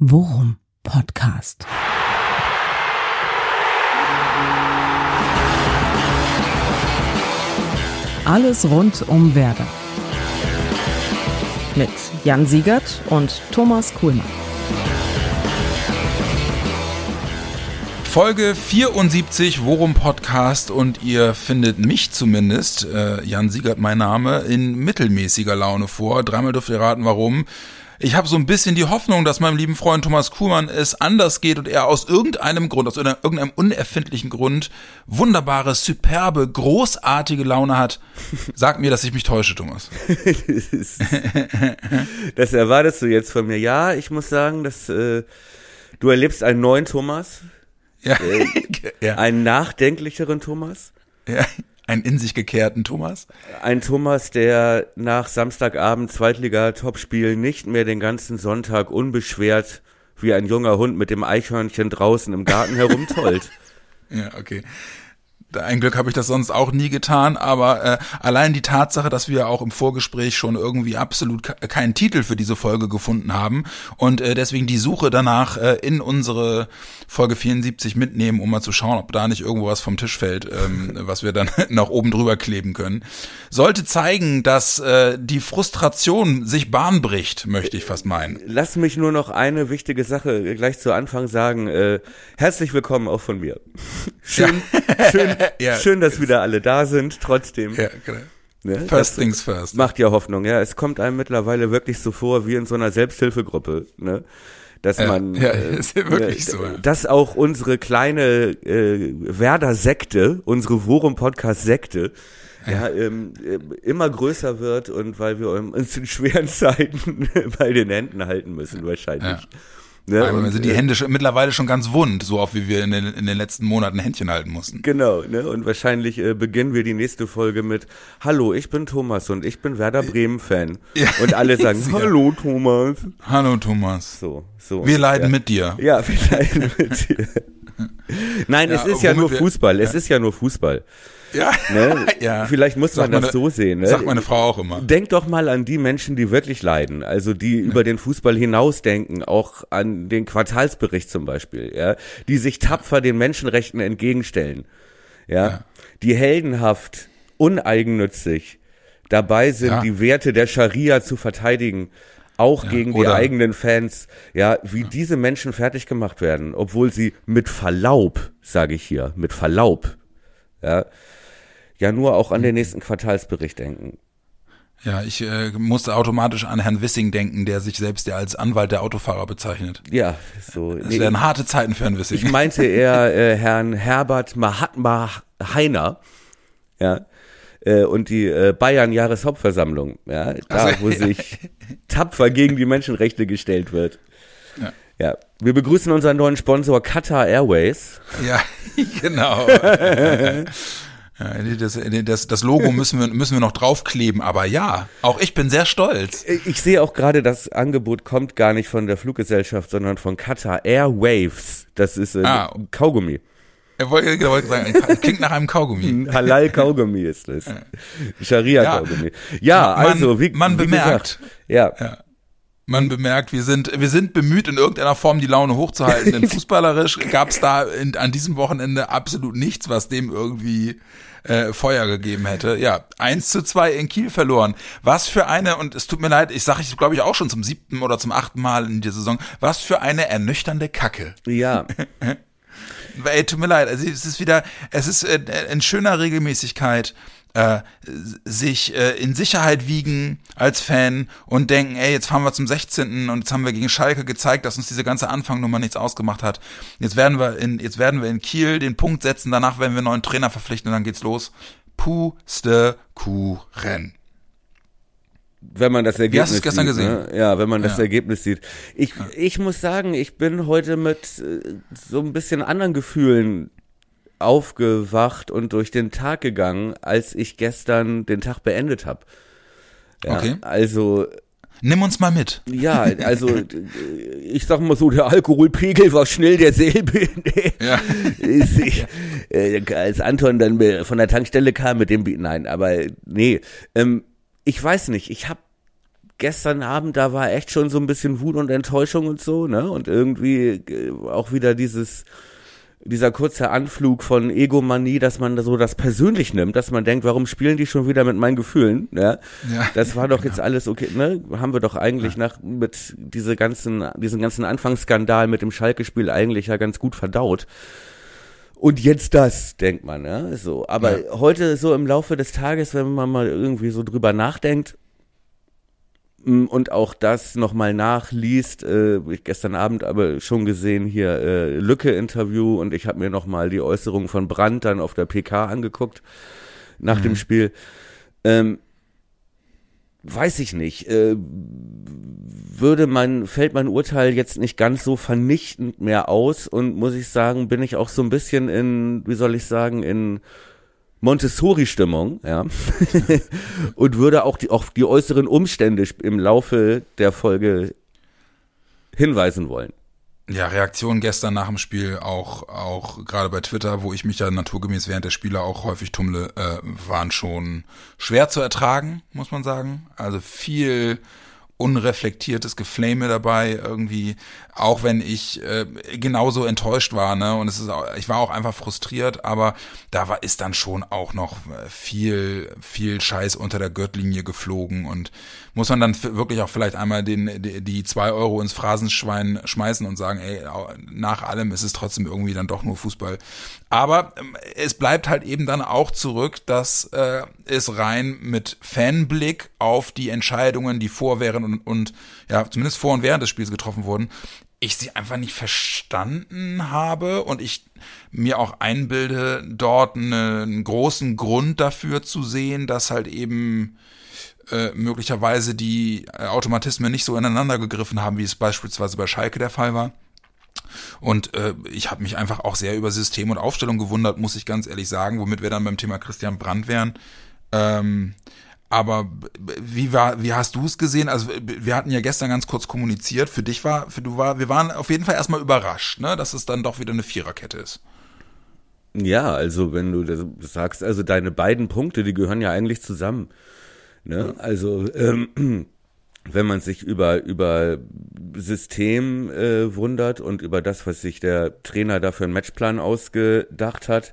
Worum Podcast. Alles rund um Werder. Mit Jan Siegert und Thomas Kuhlmann. Folge 74 Worum Podcast und ihr findet mich zumindest, äh, Jan Siegert mein Name, in mittelmäßiger Laune vor. Dreimal dürft ihr raten, warum. Ich habe so ein bisschen die Hoffnung, dass meinem lieben Freund Thomas Kuhlmann es anders geht und er aus irgendeinem Grund, aus irgendeinem unerfindlichen Grund wunderbare, superbe, großartige Laune hat. Sag mir, dass ich mich täusche, Thomas. das erwartest du jetzt von mir. Ja, ich muss sagen, dass äh, du erlebst einen neuen Thomas. Ja. Äh, ja. Einen nachdenklicheren Thomas. Ja einen in sich gekehrten Thomas? Ein Thomas, der nach Samstagabend Zweitliga-Topspiel nicht mehr den ganzen Sonntag unbeschwert wie ein junger Hund mit dem Eichhörnchen draußen im Garten herumtollt. ja, okay. Ein Glück habe ich das sonst auch nie getan, aber äh, allein die Tatsache, dass wir auch im Vorgespräch schon irgendwie absolut keinen Titel für diese Folge gefunden haben und äh, deswegen die Suche danach äh, in unsere Folge 74 mitnehmen, um mal zu schauen, ob da nicht irgendwo was vom Tisch fällt, ähm, was wir dann noch oben drüber kleben können, sollte zeigen, dass äh, die Frustration sich Bahn bricht, möchte ich fast meinen. Lass mich nur noch eine wichtige Sache gleich zu Anfang sagen. Äh, herzlich willkommen auch von mir. Schön, ja. schön, ja. schön, dass wieder alle da sind, trotzdem. Ja, genau. Ne? First things first. Macht ja Hoffnung, ja. Es kommt einem mittlerweile wirklich so vor wie in so einer Selbsthilfegruppe, ne? Dass ja, man, ja, äh, ist ja wirklich äh, so. Ja. Dass auch unsere kleine äh, Werder-Sekte, unsere Worum-Podcast-Sekte, ja, ähm, äh, immer größer wird und weil wir uns in schweren Zeiten bei den Händen halten müssen wahrscheinlich. Ja. Ne? Einmal sind die äh, Hände schon, mittlerweile schon ganz wund, so oft wie wir in den, in den letzten Monaten Händchen halten mussten. Genau, ne? Und wahrscheinlich äh, beginnen wir die nächste Folge mit Hallo, ich bin Thomas und ich bin Werder Bremen Fan. Ja. Und alle sagen Hallo Thomas. Hallo Thomas. So, so. Wir leiden ja. mit dir. Ja, wir leiden mit dir. Nein, ja, es ist ja nur Fußball. Es ist ja nur Fußball. Ja. Ne? ja. Vielleicht muss man das so sehen. Ne? Sagt meine Frau auch immer. Denk doch mal an die Menschen, die wirklich leiden, also die ja. über den Fußball hinausdenken, auch an den Quartalsbericht zum Beispiel, ja, die sich tapfer den Menschenrechten entgegenstellen, ja, ja. die heldenhaft, uneigennützig dabei sind, die Werte der Scharia zu verteidigen auch ja, gegen die eigenen Fans, ja, wie ja. diese Menschen fertig gemacht werden, obwohl sie mit Verlaub, sage ich hier, mit Verlaub, ja, ja nur auch an den nächsten Quartalsbericht denken. Ja, ich äh, musste automatisch an Herrn Wissing denken, der sich selbst ja als Anwalt der Autofahrer bezeichnet. Ja, so. Es nee, wären harte Zeiten für Herrn Wissing. Ich meinte eher äh, Herrn Herbert Mahatma Heiner, ja, äh, und die äh, Bayern Jahreshauptversammlung, ja, da also, wo ja. sich tapfer gegen die Menschenrechte gestellt wird. Ja. Ja, wir begrüßen unseren neuen Sponsor Qatar Airways. Ja, genau. Das, das, das Logo müssen wir, müssen wir noch draufkleben, aber ja, auch ich bin sehr stolz. Ich sehe auch gerade, das Angebot kommt gar nicht von der Fluggesellschaft, sondern von Qatar Airwaves. Das ist äh, ah. Kaugummi. Er wollte, wollte sagen, klingt nach einem Kaugummi. Halal Kaugummi ist es. Scharia Kaugummi. Ja, ja also wie man wie bemerkt. Gesagt, ja. ja. Man bemerkt, wir sind, wir sind bemüht, in irgendeiner Form die Laune hochzuhalten, denn fußballerisch gab es da in, an diesem Wochenende absolut nichts, was dem irgendwie äh, Feuer gegeben hätte. Ja, eins zu zwei in Kiel verloren. Was für eine, und es tut mir leid, ich sage ich glaube ich auch schon zum siebten oder zum achten Mal in der Saison, was für eine ernüchternde Kacke. Ja. Ey, tut mir leid, also es ist wieder, es ist äh, in schöner Regelmäßigkeit äh, sich äh, in Sicherheit wiegen als Fan und denken, ey, jetzt fahren wir zum 16. und jetzt haben wir gegen Schalke gezeigt, dass uns diese ganze Anfangnummer nichts ausgemacht hat. Jetzt werden wir in, jetzt werden wir in Kiel den Punkt setzen, danach werden wir einen neuen Trainer verpflichten und dann geht's los. Pustekuchen wenn man das Ergebnis Wie hast du gestern sieht, gesehen? Ne? Ja, wenn man das ja. Ergebnis sieht. Ich, ja. ich muss sagen, ich bin heute mit äh, so ein bisschen anderen Gefühlen aufgewacht und durch den Tag gegangen, als ich gestern den Tag beendet habe. Ja, okay. Also Nimm uns mal mit. Ja, also ich sag mal so, der Alkoholpegel war schnell derselbe. ja. ich, äh, als Anton dann von der Tankstelle kam mit dem, nein, aber nee, ähm, ich weiß nicht, ich habe gestern Abend, da war echt schon so ein bisschen Wut und Enttäuschung und so, ne? Und irgendwie äh, auch wieder dieses, dieser kurze Anflug von Egomanie, dass man so das persönlich nimmt, dass man denkt, warum spielen die schon wieder mit meinen Gefühlen? Ja, Ja, das war doch jetzt alles okay, ne? Haben wir doch eigentlich nach mit diese ganzen, diesen ganzen Anfangsskandal mit dem Schalke-Spiel eigentlich ja ganz gut verdaut. Und jetzt das, denkt man, ja, so. Aber Ja. heute so im Laufe des Tages, wenn man mal irgendwie so drüber nachdenkt, mm, und auch das nochmal nachliest, äh, ich gestern Abend aber schon gesehen hier äh, Lücke-Interview und ich habe mir nochmal die Äußerungen von Brandt dann auf der PK angeguckt nach dem Spiel. Ähm, weiß ich nicht. Äh, würde man, fällt mein Urteil jetzt nicht ganz so vernichtend mehr aus und muss ich sagen, bin ich auch so ein bisschen in, wie soll ich sagen, in Montessori-Stimmung, ja. und würde auch die, auch die äußeren Umstände im Laufe der Folge hinweisen wollen. Ja, Reaktionen gestern nach dem Spiel, auch, auch gerade bei Twitter, wo ich mich ja naturgemäß während der Spiele auch häufig tummle, äh, waren schon schwer zu ertragen, muss man sagen. Also viel unreflektiertes Geflame dabei irgendwie, auch wenn ich äh, genauso enttäuscht war, ne? Und es ist auch, ich war auch einfach frustriert, aber da war ist dann schon auch noch äh, viel viel Scheiß unter der Gürtellinie geflogen und muss man dann wirklich auch vielleicht einmal den die, die zwei Euro ins Phrasenschwein schmeißen und sagen, ey, nach allem ist es trotzdem irgendwie dann doch nur Fußball. Aber ähm, es bleibt halt eben dann auch zurück, dass äh, es rein mit Fanblick auf die Entscheidungen, die vor, während und, und ja, zumindest vor und während des Spiels getroffen wurden, ich sie einfach nicht verstanden habe und ich mir auch einbilde, dort eine, einen großen Grund dafür zu sehen, dass halt eben äh, möglicherweise die äh, Automatismen nicht so ineinander gegriffen haben, wie es beispielsweise bei Schalke der Fall war. Und äh, ich habe mich einfach auch sehr über System und Aufstellung gewundert, muss ich ganz ehrlich sagen, womit wir dann beim Thema Christian Brandt wären. Ähm, aber wie war, wie hast du es gesehen? Also wir hatten ja gestern ganz kurz kommuniziert. Für dich war, für du war, wir waren auf jeden Fall erstmal überrascht, ne, dass es dann doch wieder eine Viererkette ist. Ja, also wenn du das sagst, also deine beiden Punkte, die gehören ja eigentlich zusammen. Ne? Also ähm, wenn man sich über über System äh, wundert und über das, was sich der Trainer da für einen Matchplan ausgedacht hat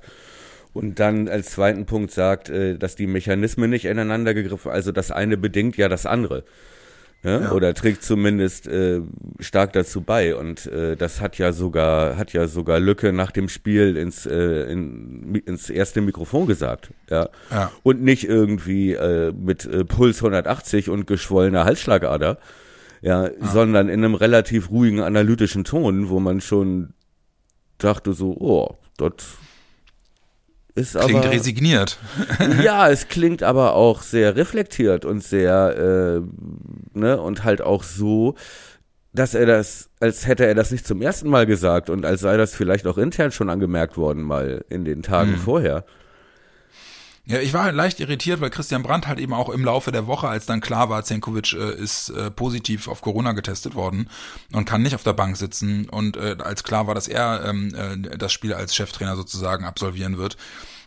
und dann als zweiten Punkt sagt, äh, dass die Mechanismen nicht ineinander gegriffen, also das eine bedingt ja das andere. Ne? Oder trägt zumindest äh, stark dazu bei und äh, das hat ja sogar hat ja sogar Lücke nach dem Spiel ins äh, in, ins erste Mikrofon gesagt, ja. Ja. Und nicht irgendwie äh, mit äh, Puls 180 und geschwollener Halsschlagader, ja, sondern in einem relativ ruhigen analytischen Ton, wo man schon dachte so, oh, das ist Klingt aber resigniert. ja, es klingt aber auch sehr reflektiert und sehr, äh, ne, und halt auch so, dass er das, als hätte er das nicht zum ersten Mal gesagt und als sei das vielleicht auch intern schon angemerkt worden, mal in den Tagen vorher. Ja, ich war halt leicht irritiert, weil Christian Brandt halt eben auch im Laufe der Woche, als dann klar war, Zenkovic äh, ist äh, positiv auf Corona getestet worden und kann nicht auf der Bank sitzen und äh, als klar war, dass er ähm, äh, das Spiel als Cheftrainer sozusagen absolvieren wird,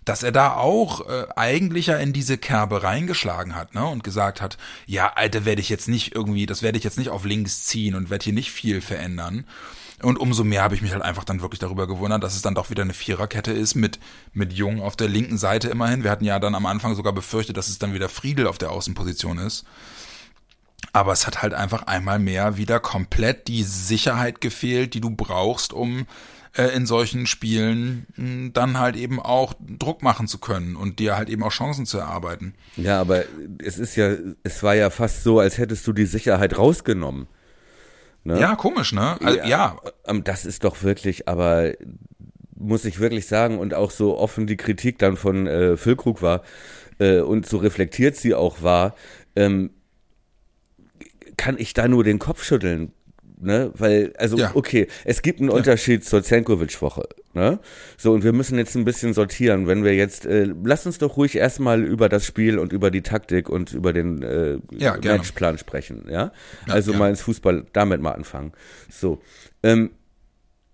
dass er da auch äh, eigentlich ja in diese Kerbe reingeschlagen hat, ne, und gesagt hat, ja, Alter, werde ich jetzt nicht irgendwie, das werde ich jetzt nicht auf links ziehen und werde hier nicht viel verändern. Und umso mehr habe ich mich halt einfach dann wirklich darüber gewundert, dass es dann doch wieder eine Viererkette ist mit, mit Jung auf der linken Seite immerhin. Wir hatten ja dann am Anfang sogar befürchtet, dass es dann wieder Friedel auf der Außenposition ist. Aber es hat halt einfach einmal mehr wieder komplett die Sicherheit gefehlt, die du brauchst, um äh, in solchen Spielen mh, dann halt eben auch Druck machen zu können und dir halt eben auch Chancen zu erarbeiten. Ja, aber es ist ja, es war ja fast so, als hättest du die Sicherheit rausgenommen. Ne? Ja, komisch, ne? Also, ja. Ähm, Das ist doch wirklich, aber muss ich wirklich sagen, und auch so offen die Kritik dann von äh, Füllkrug war äh, und so reflektiert sie auch war, ähm, kann ich da nur den Kopf schütteln. Ne? Weil, also, Ja. okay, es gibt einen Unterschied zur Zenkovic-Woche. Ne? So, und wir müssen jetzt ein bisschen sortieren. Wenn wir jetzt, äh, lass uns doch ruhig erstmal über das Spiel und über die Taktik und über den äh, Ja. Matchplan sprechen. Ja, Ja, also ja. mal ins Fußball damit mal anfangen. So, ähm,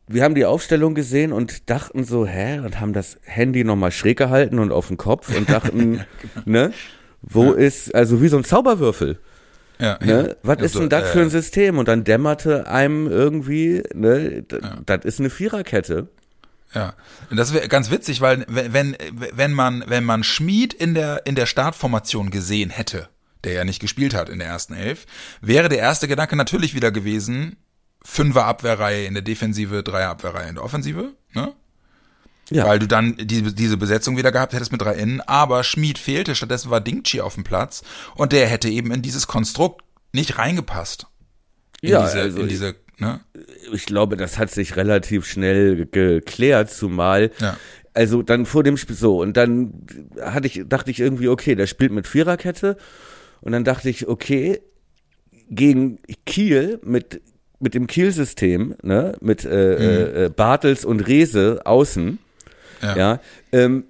wir haben die Aufstellung gesehen und dachten so, hä, und haben das Handy nochmal schräg gehalten und auf den Kopf und dachten, genau. ne, wo ist, also wie so ein Zauberwürfel. Ja, Ne? ja. Was ist Also, denn das äh, für ein System? Und dann dämmerte einem irgendwie, ne, d- das ist eine Viererkette. Ja, und das wäre ganz witzig, weil wenn wenn wenn man wenn man Schmied in der in der Startformation gesehen hätte, der ja nicht gespielt hat in der ersten Elf, wäre der erste Gedanke natürlich wieder gewesen: Fünfer Abwehrreihe in der Defensive, Dreier Abwehrreihe in der Offensive, ne? Ja. Weil du dann diese, diese Besetzung wieder gehabt hättest mit drei Innen, aber Schmied fehlte, stattdessen war Dingchi auf dem Platz und der hätte eben in dieses Konstrukt nicht reingepasst. In Ja, diese, also in diese, ne? ich glaube, das hat sich relativ schnell ge- geklärt, zumal Ja. also dann vor dem Spiel so und dann hatte ich dachte ich irgendwie okay, der spielt mit Viererkette und dann dachte ich okay, gegen Kiel mit mit dem Kiel-System, ne, mit äh, äh, äh, Bartels und Rehse außen, Ja. ja, ähm,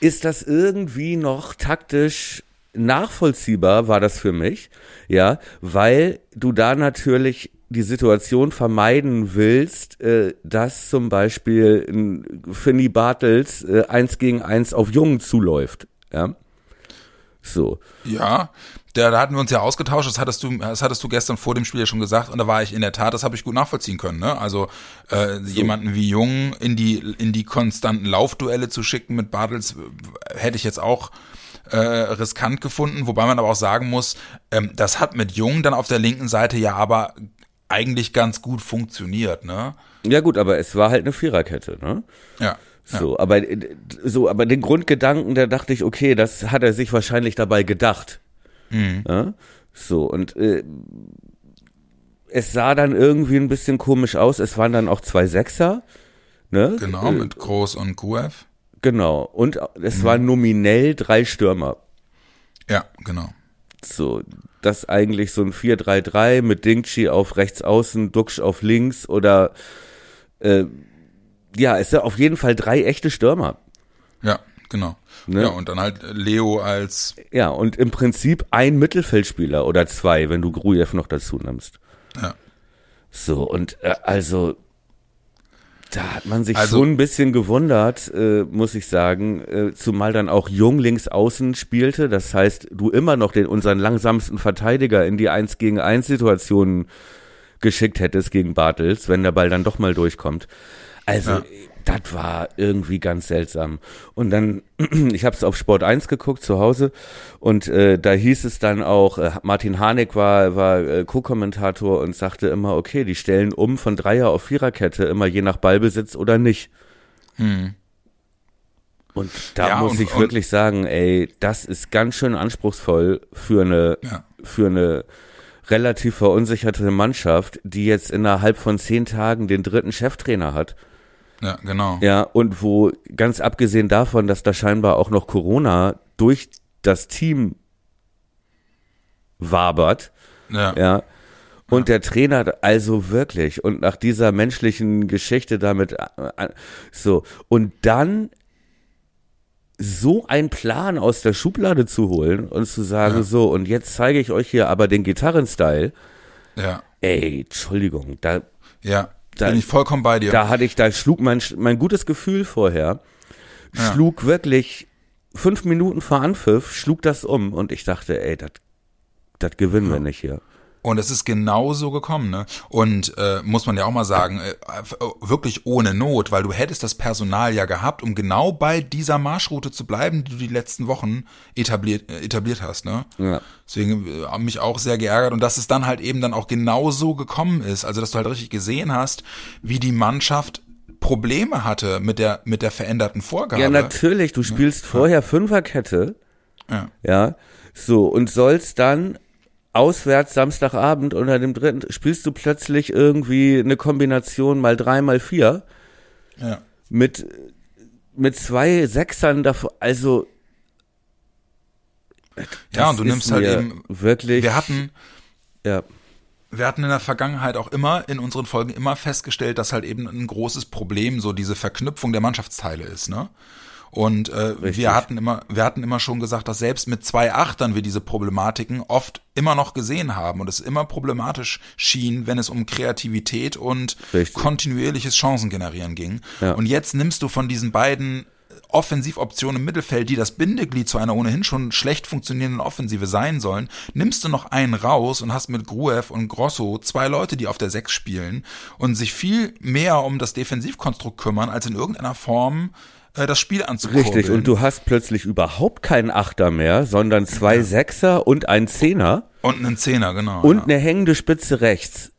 ist das irgendwie noch taktisch nachvollziehbar, war das für mich, ja, weil du da natürlich die Situation vermeiden willst, äh, dass zum Beispiel ein Finny Bartels äh, eins gegen eins auf Jungen zuläuft, ja. So. Ja, da, da hatten wir uns ja ausgetauscht, das hattest du, das hattest du gestern vor dem Spiel ja schon gesagt und da war ich in der Tat, das habe ich gut nachvollziehen können. Ne? Also äh, jemanden wie Jung in die in die konstanten Laufduelle zu schicken mit Bartels hätte ich jetzt auch äh, riskant gefunden, wobei man aber auch sagen muss, ähm, das hat mit Jung dann auf der linken Seite ja aber eigentlich ganz gut funktioniert, ne? Ja gut, aber es war halt eine Viererkette, ne? Ja. So, aber äh, so, aber den Grundgedanken, da dachte ich, okay, das hat er sich wahrscheinlich dabei gedacht. Mhm. Ja? So und äh, es sah dann irgendwie ein bisschen komisch aus. Es waren dann auch zwei Sechser, ne? Genau, Äh, mit Groß und Kuev. genau. Und es Mhm. waren nominell drei Stürmer. Ja, genau. So, das eigentlich so ein 4-3-3 mit Dingchi auf rechts außen, Duxch auf links oder äh, ja, es sind auf jeden Fall drei echte Stürmer. Ja, genau. Ne? Ja, und dann halt Leo als Ja, und im Prinzip ein Mittelfeldspieler oder zwei, wenn du Grujew noch dazu nimmst. ja. So, und äh, also da hat man sich Also- schon ein bisschen gewundert, äh, muss ich sagen, äh, zumal dann auch Jung links außen spielte. Das heißt, du immer noch den unseren langsamsten Verteidiger in die 1 gegen 1 Situationen geschickt hättest gegen Bartels, wenn der Ball dann doch mal durchkommt. Also, Ja. Das war irgendwie ganz seltsam. Und dann, ich habe es auf Sport 1 geguckt zu Hause und äh, da hieß es dann auch, äh, Martin Harnik war, war äh, Co-Kommentator und sagte immer, okay, die stellen um von Dreier auf Viererkette, immer je nach Ballbesitz oder nicht. Und da Ja, muss und- ich und- wirklich sagen, ey, das ist ganz schön anspruchsvoll für eine, Ja. für eine relativ verunsicherte Mannschaft, die jetzt innerhalb von zehn Tagen den dritten Cheftrainer hat. Ja, genau. Ja, und wo ganz abgesehen davon, dass da scheinbar auch noch Corona durch das Team wabert, Ja. ja. Und der Trainer, also wirklich, und nach dieser menschlichen Geschichte damit, äh, äh, so, und dann so einen Plan aus der Schublade zu holen und zu sagen, Ja. so, und jetzt zeige ich euch hier aber den Gitarrenstyle, Ja. ey, Entschuldigung, da, Ja. Da- Bin ich vollkommen bei dir. da hatte ich, da schlug mein, mein gutes Gefühl vorher, Ja. schlug wirklich fünf Minuten vor Anpfiff, schlug das um und ich dachte, ey, das das gewinnen wir nicht hier. Und es ist genau so gekommen, ne? Und äh, muss man ja auch mal sagen, äh, wirklich ohne Not, weil du hättest das Personal ja gehabt, um genau bei dieser Marschroute zu bleiben, die du die letzten Wochen etabliert, äh, etabliert hast, ne? Ja. Deswegen äh, haben mich auch sehr geärgert und dass es dann halt eben dann auch genau so gekommen ist. Also dass du halt richtig gesehen hast, wie die Mannschaft Probleme hatte mit der mit der veränderten Vorgabe. Ja, natürlich, du spielst vorher Fünferkette, Ja. ja, so, und sollst dann auswärts Samstagabend unter dem dritten, spielst du plötzlich irgendwie eine Kombination mal drei, mal vier ja. mit, mit zwei Sechsern davor, also. Ja, und du nimmst halt eben, wirklich. wir hatten ja, wir hatten in der Vergangenheit auch immer in unseren Folgen immer festgestellt, dass halt eben ein großes Problem so diese Verknüpfung der Mannschaftsteile ist, ne? Und äh, Richtig. wir hatten immer, wir hatten immer schon gesagt, dass selbst mit zwei Achtern wir diese Problematiken oft immer noch gesehen haben und es immer problematisch schien, wenn es um Kreativität und Richtig. kontinuierliches Chancengenerieren ging. Ja. Und jetzt nimmst du von diesen beiden Offensivoptionen im Mittelfeld, die das Bindeglied zu einer ohnehin schon schlecht funktionierenden Offensive sein sollen, nimmst du noch einen raus und hast mit Gruev und Grosso zwei Leute, die auf der Sechs spielen und sich viel mehr um das Defensivkonstrukt kümmern, als in irgendeiner Form äh, das Spiel anzukurbeln. Richtig, und du hast plötzlich überhaupt keinen Achter mehr, sondern zwei ja. Sechser und einen Zehner. Und einen Zehner, genau. Und ja. eine hängende Spitze rechts.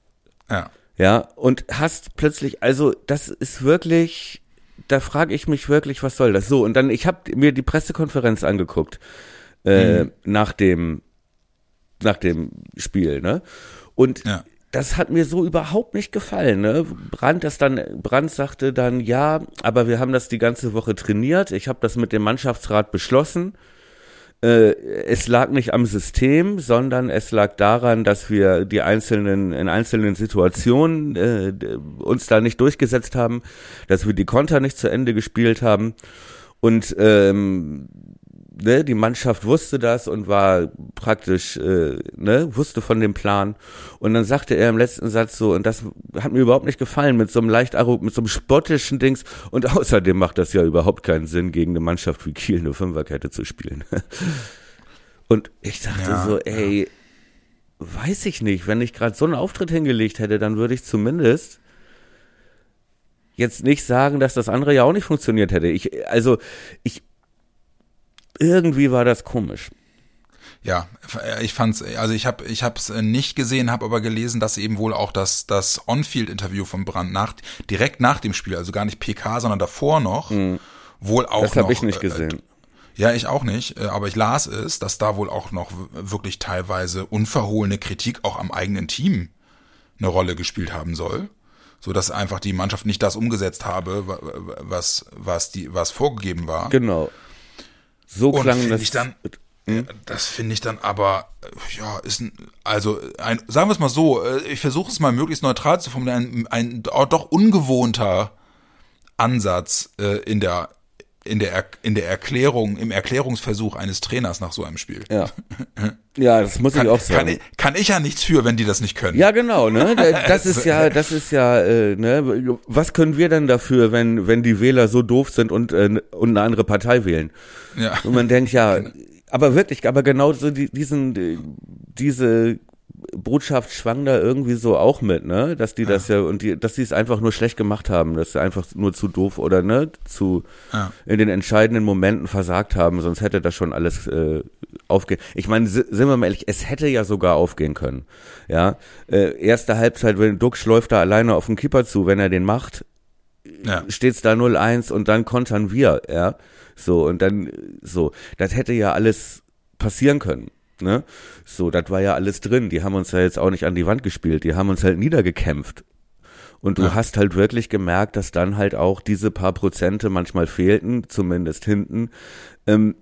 Ja. Ja, und hast plötzlich, also das ist wirklich, da frage ich mich wirklich, was soll das? So, und dann, ich habe mir die Pressekonferenz angeguckt äh, mhm. nach dem nach dem Spiel, ne? Und ja das hat mir so überhaupt nicht gefallen. Ne? Brandt das dann, Brandt sagte dann, ja, aber wir haben das die ganze Woche trainiert. Ich habe das mit dem Mannschaftsrat beschlossen. Äh, es lag nicht am System, sondern es lag daran, dass wir die einzelnen in einzelnen Situationen äh, uns da nicht durchgesetzt haben, dass wir die Konter nicht zu Ende gespielt haben. Und ähm, ne, die Mannschaft wusste das und war praktisch, äh, ne, wusste von dem Plan. Und dann sagte er im letzten Satz so, und das hat mir überhaupt nicht gefallen, mit so einem leicht mit so einem spottischen Dings. Und außerdem macht das ja überhaupt keinen Sinn, gegen eine Mannschaft wie Kiel eine Fünferkette zu spielen. und ich dachte ja, so, ey, ja. weiß ich nicht, wenn ich gerade so einen Auftritt hingelegt hätte, dann würde ich zumindest jetzt nicht sagen, dass das andere ja auch nicht funktioniert hätte. Ich, also, ich, irgendwie war das komisch. Ja, ich fand's, also ich habe ich hab's nicht gesehen, habe aber gelesen, dass eben wohl auch das das On-Field-Interview von Brand nach direkt nach dem Spiel, also gar nicht PK, sondern davor noch, mhm. wohl auch das habe ich nicht äh, gesehen. Ja, ich auch nicht, äh, aber ich las es, dass da wohl auch noch wirklich teilweise unverhohlene Kritik auch am eigenen Team eine Rolle gespielt haben soll, so dass einfach die Mannschaft nicht das umgesetzt habe, was was die was vorgegeben war. Genau. So klang das. Ich dann, hm? Das finde ich dann aber, ja, ist ein, also ein, sagen wir es mal so, äh, ich versuche es mal möglichst neutral zu formulieren, ein, ein doch ungewohnter Ansatz äh, in der in der, in der Erklärung, im Erklärungsversuch eines Trainers nach so einem Spiel. Ja. Ja, das muss kann, ich auch sagen. Kann ich, kann ich ja nichts für, wenn die das nicht können. Ja, genau, ne? Das ist ja, das ist ja, äh, ne? Was können wir denn dafür, wenn, wenn die Wähler so doof sind und, äh, und eine andere Partei wählen? Ja. Und man denkt, ja, genau. aber wirklich, aber genau so die, diesen, diese Botschaft schwang da irgendwie so auch mit, ne? Dass die ja. das ja und die, dass sie es einfach nur schlecht gemacht haben, dass sie einfach nur zu doof oder ne, zu ja. in den entscheidenden Momenten versagt haben, sonst hätte das schon alles äh, aufgehen. Ich meine, sind wir mal ehrlich, es hätte ja sogar aufgehen können. Ja, äh, erste Halbzeit, wenn Duxch läuft da alleine auf den Keeper zu, wenn er den macht, ja. steht's da 0-1 und dann kontern wir, ja. So und dann so, das hätte ja alles passieren können. Ne? So, das war ja alles drin. Die haben uns ja jetzt auch nicht an die Wand gespielt. Die haben uns halt niedergekämpft. Und du ja. hast halt wirklich gemerkt, dass dann halt auch diese paar Prozente manchmal fehlten, zumindest hinten, ähm,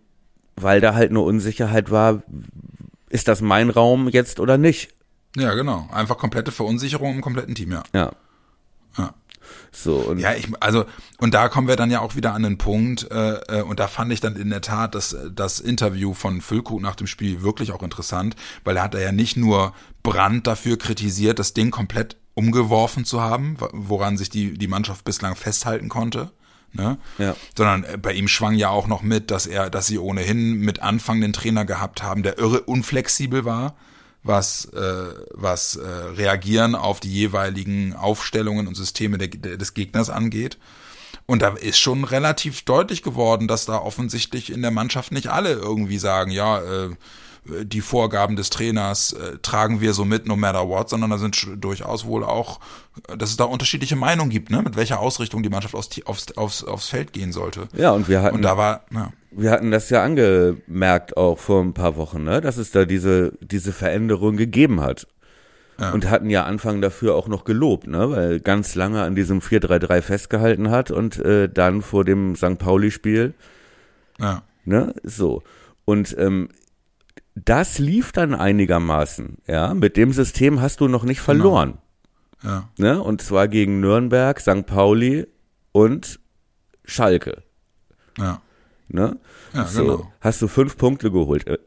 weil da halt eine Unsicherheit war, ist das mein Raum jetzt oder nicht? Ja, genau. Einfach komplette Verunsicherung im kompletten Team, ja. Ja. Ja. So und ja, ich also und da kommen wir dann ja auch wieder an den Punkt äh, äh, und da fand ich dann in der Tat das das Interview von Füllkrug nach dem Spiel wirklich auch interessant, weil er hat ja nicht nur Brand dafür kritisiert, das Ding komplett umgeworfen zu haben, woran sich die die Mannschaft bislang festhalten konnte. Ne? Ja. Sondern äh, bei ihm schwang ja auch noch mit, dass er, dass sie ohnehin mit Anfang den Trainer gehabt haben, der irre unflexibel war was, äh, was äh, Reagieren auf die jeweiligen Aufstellungen und Systeme der, der, des Gegners angeht. Und da ist schon relativ deutlich geworden, dass da offensichtlich in der Mannschaft nicht alle irgendwie sagen, ja, äh, die Vorgaben des Trainers äh, tragen wir so mit, no matter what, sondern da sind durchaus wohl auch, dass es da unterschiedliche Meinungen gibt, ne, mit welcher Ausrichtung die Mannschaft aufs, aufs, aufs, aufs Feld gehen sollte. Ja, und wir hatten. Und da war, ja wir hatten das ja angemerkt auch vor ein paar Wochen, ne, dass es da diese, diese Veränderung gegeben hat. Ja. Und hatten ja Anfang dafür auch noch gelobt, ne, weil ganz lange an diesem 4-3-3 festgehalten hat und äh, dann vor dem St. Pauli-Spiel. Ja. Ne, so. Und ähm, das lief dann einigermaßen, ja. Mit dem System hast du noch nicht genau. verloren. Genau. Ja. Ne? Und zwar gegen Nürnberg, St. Pauli und Schalke. Ja. Ne? Ja, so, genau. Hast du fünf Punkte geholt, äh,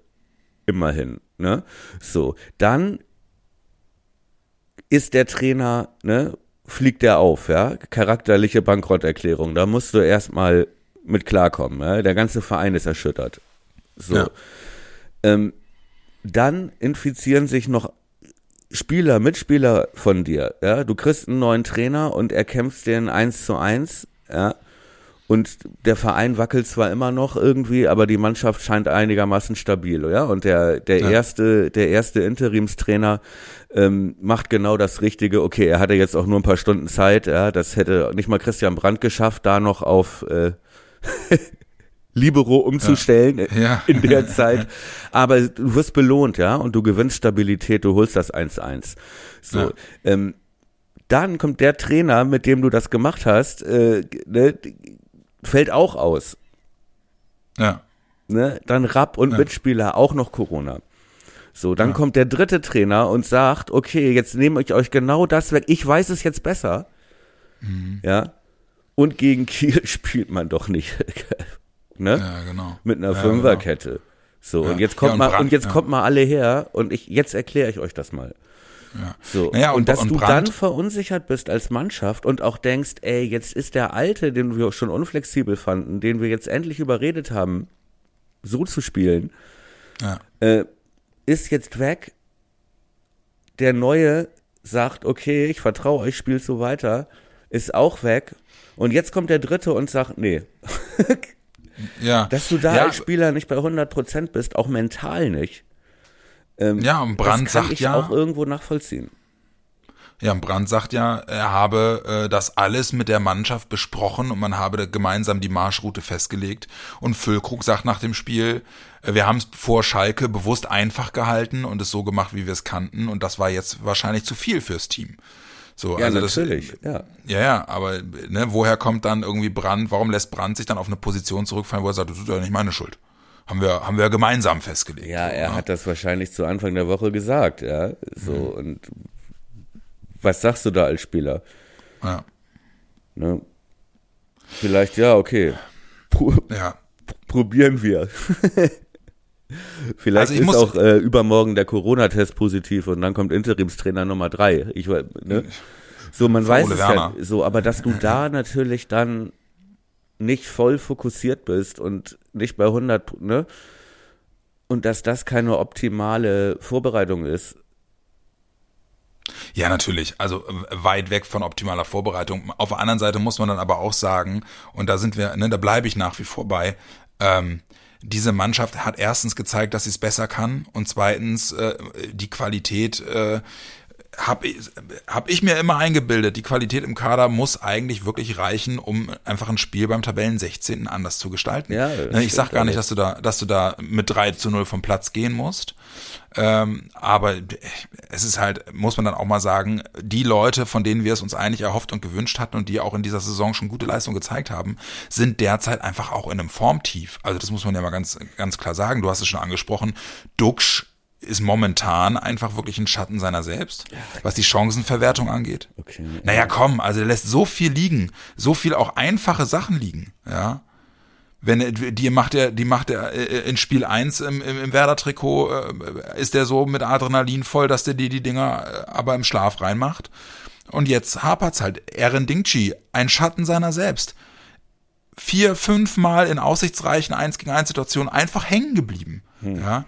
immerhin. Ne? So, dann ist der Trainer, ne, fliegt der auf, ja, charakterliche Bankrotterklärung. Da musst du erstmal mit klarkommen. Ja? Der ganze Verein ist erschüttert. So. Ja. Ähm, dann infizieren sich noch Spieler, Mitspieler von dir. Ja? Du kriegst einen neuen Trainer und er kämpft den eins zu eins. Ja? Und der Verein wackelt zwar immer noch irgendwie, aber die Mannschaft scheint einigermaßen stabil, ja. Und der der Ja. erste der erste Interimstrainer ähm, macht genau das Richtige. Okay, er hatte jetzt auch nur ein paar Stunden Zeit, ja. Das hätte nicht mal Christian Brandt geschafft, da noch auf äh, Libero umzustellen Ja. in der Zeit. Aber du wirst belohnt, ja, und du gewinnst Stabilität, du holst das 1-1. So, Ja. ähm, dann kommt der Trainer, mit dem du das gemacht hast, äh, ne, fällt auch aus. Ja. Ne? Dann Rapp und Ja. Mitspieler auch noch Corona. So, dann Ja. kommt der dritte Trainer und sagt, okay, jetzt nehme ich euch genau das weg. Ich weiß es jetzt besser. Mhm. Ja. Und gegen Kiel spielt man doch nicht. Ne? Ja, genau. Mit einer Ja, Fünferkette. So, Ja. und jetzt Ja, kommt und mal, und jetzt ja. kommt mal alle her und ich, jetzt erkläre ich euch das mal. Ja. So. Naja, und, und- dass und du dann verunsichert bist als Mannschaft und auch denkst, ey, jetzt ist der Alte, den wir schon unflexibel fanden, den wir jetzt endlich überredet haben, so zu spielen, Ja. äh, ist jetzt weg. Der Neue sagt, okay, ich vertraue euch, spielt so weiter, ist auch weg. Und jetzt kommt der Dritte und sagt, nee, Ja. dass du da ja, als Spieler nicht bei 100 Prozent bist, auch mental nicht. Ähm, Ja, und Brandt das kann sagt ich ja- auch irgendwo nachvollziehen. Ja, Brandt sagt ja, er habe äh, das alles mit der Mannschaft besprochen und man habe gemeinsam die Marschroute festgelegt. Und Füllkrug sagt nach dem Spiel, äh, wir haben es vor Schalke bewusst einfach gehalten und es so gemacht, wie wir es kannten. Und das war jetzt wahrscheinlich zu viel fürs Team. So, Ja, also natürlich. Das, ja. ja, ja, aber ne, woher kommt dann irgendwie Brandt? Warum lässt Brandt sich dann auf eine Position zurückfallen, wo er sagt, das ist ja nicht meine Schuld? Haben wir, haben wir gemeinsam festgelegt. Ja, so, er ne? hat das wahrscheinlich zu Anfang der Woche gesagt, ja. So, und was sagst du da als Spieler? Ja, Ne? Vielleicht, ja, okay. Pro ja. probieren wir. Vielleicht Also ist auch äh, übermorgen der Corona-Test positiv und dann kommt Interimstrainer Nummer drei. Ich, ne? So, man weiß Ole es Werner. ja so, aber dass du da natürlich dann nicht voll fokussiert bist und nicht bei 100, ne? Und dass das keine optimale Vorbereitung ist, Ja, natürlich. Also äh, weit weg von optimaler Vorbereitung. Auf der anderen Seite muss man dann aber auch sagen, und da sind wir, ne, da bleibe ich nach wie vor bei, ähm, diese Mannschaft hat erstens gezeigt, dass sie es besser kann und zweitens äh, die Qualität äh, habe ich, hab ich mir immer eingebildet, die Qualität im Kader muss eigentlich wirklich reichen, um einfach ein Spiel beim Tabellen 16. anders zu gestalten. Ja, Ne, ich sag gar nicht, dass du da, dass du da mit 3 zu 0 vom Platz gehen musst. Ähm, aber es ist halt, muss man dann auch mal sagen, die Leute, von denen wir es uns eigentlich erhofft und gewünscht hatten und die auch in dieser Saison schon gute Leistung gezeigt haben, sind derzeit einfach auch in einem Formtief. Also das muss man ja mal ganz, ganz klar sagen. Du hast es schon angesprochen. Duxch ist momentan einfach wirklich ein Schatten seiner selbst, was die Chancenverwertung angeht. Okay. Naja, komm, also der lässt so viel liegen, so viel auch einfache Sachen liegen, ja. Wenn er- die macht er, die macht er äh, in Spiel 1 im, im, im Werder-Trikot, äh, ist der so mit Adrenalin voll, dass der die die Dinger äh, aber im Schlaf reinmacht. Und jetzt hapert's halt. Erin Dingchi, ein Schatten seiner selbst. Vier, fünf Mal in aussichtsreichen 1 gegen 1 Situationen einfach hängen geblieben. Ja.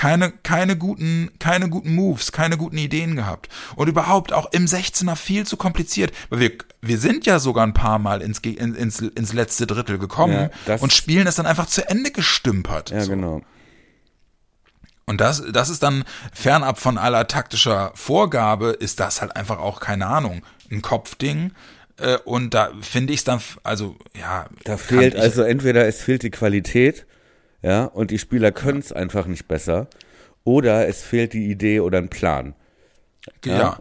Keine, keine guten, keine guten Moves, keine guten Ideen gehabt. Und überhaupt auch im 16er viel zu kompliziert. Weil wir, wir sind ja sogar ein paar Mal ins, ins, ins letzte Drittel gekommen Ja, und spielen es dann einfach zu Ende gestümpert. Ja, So. genau. Und das, das ist dann fernab von aller taktischer Vorgabe, ist das halt einfach auch, keine Ahnung, ein Kopfding. Äh, Und da finde ich es dann, also, ja. Da fehlt ich, also entweder es fehlt die Qualität, ja, und die Spieler können es einfach nicht besser, oder es fehlt die Idee oder ein Plan. Ja.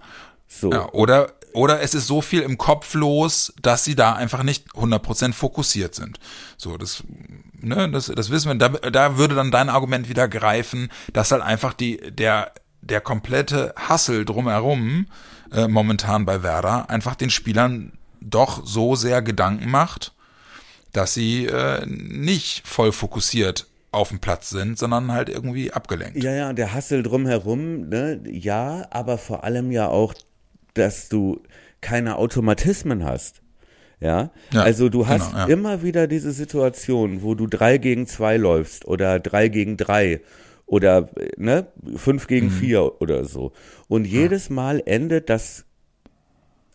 So. ja. Oder, oder es ist so viel im Kopf los, dass sie da einfach nicht 100% fokussiert sind. So, das, ne, das, das wissen wir. Da, da würde dann dein Argument wieder greifen, dass halt einfach die, der, der komplette Hassel drumherum, äh, momentan bei Werder, einfach den Spielern doch so sehr Gedanken macht, dass sie äh, nicht voll fokussiert auf dem Platz sind, sondern halt irgendwie abgelenkt. Ja, ja, der Hassel drumherum, ne, ja, aber vor allem ja auch, dass du keine Automatismen hast. Ja, Ja, also du hast genau, ja. immer wieder diese Situation, wo du drei gegen zwei läufst oder drei gegen drei oder ne fünf gegen Mhm. vier oder so. Und jedes Mal endet das,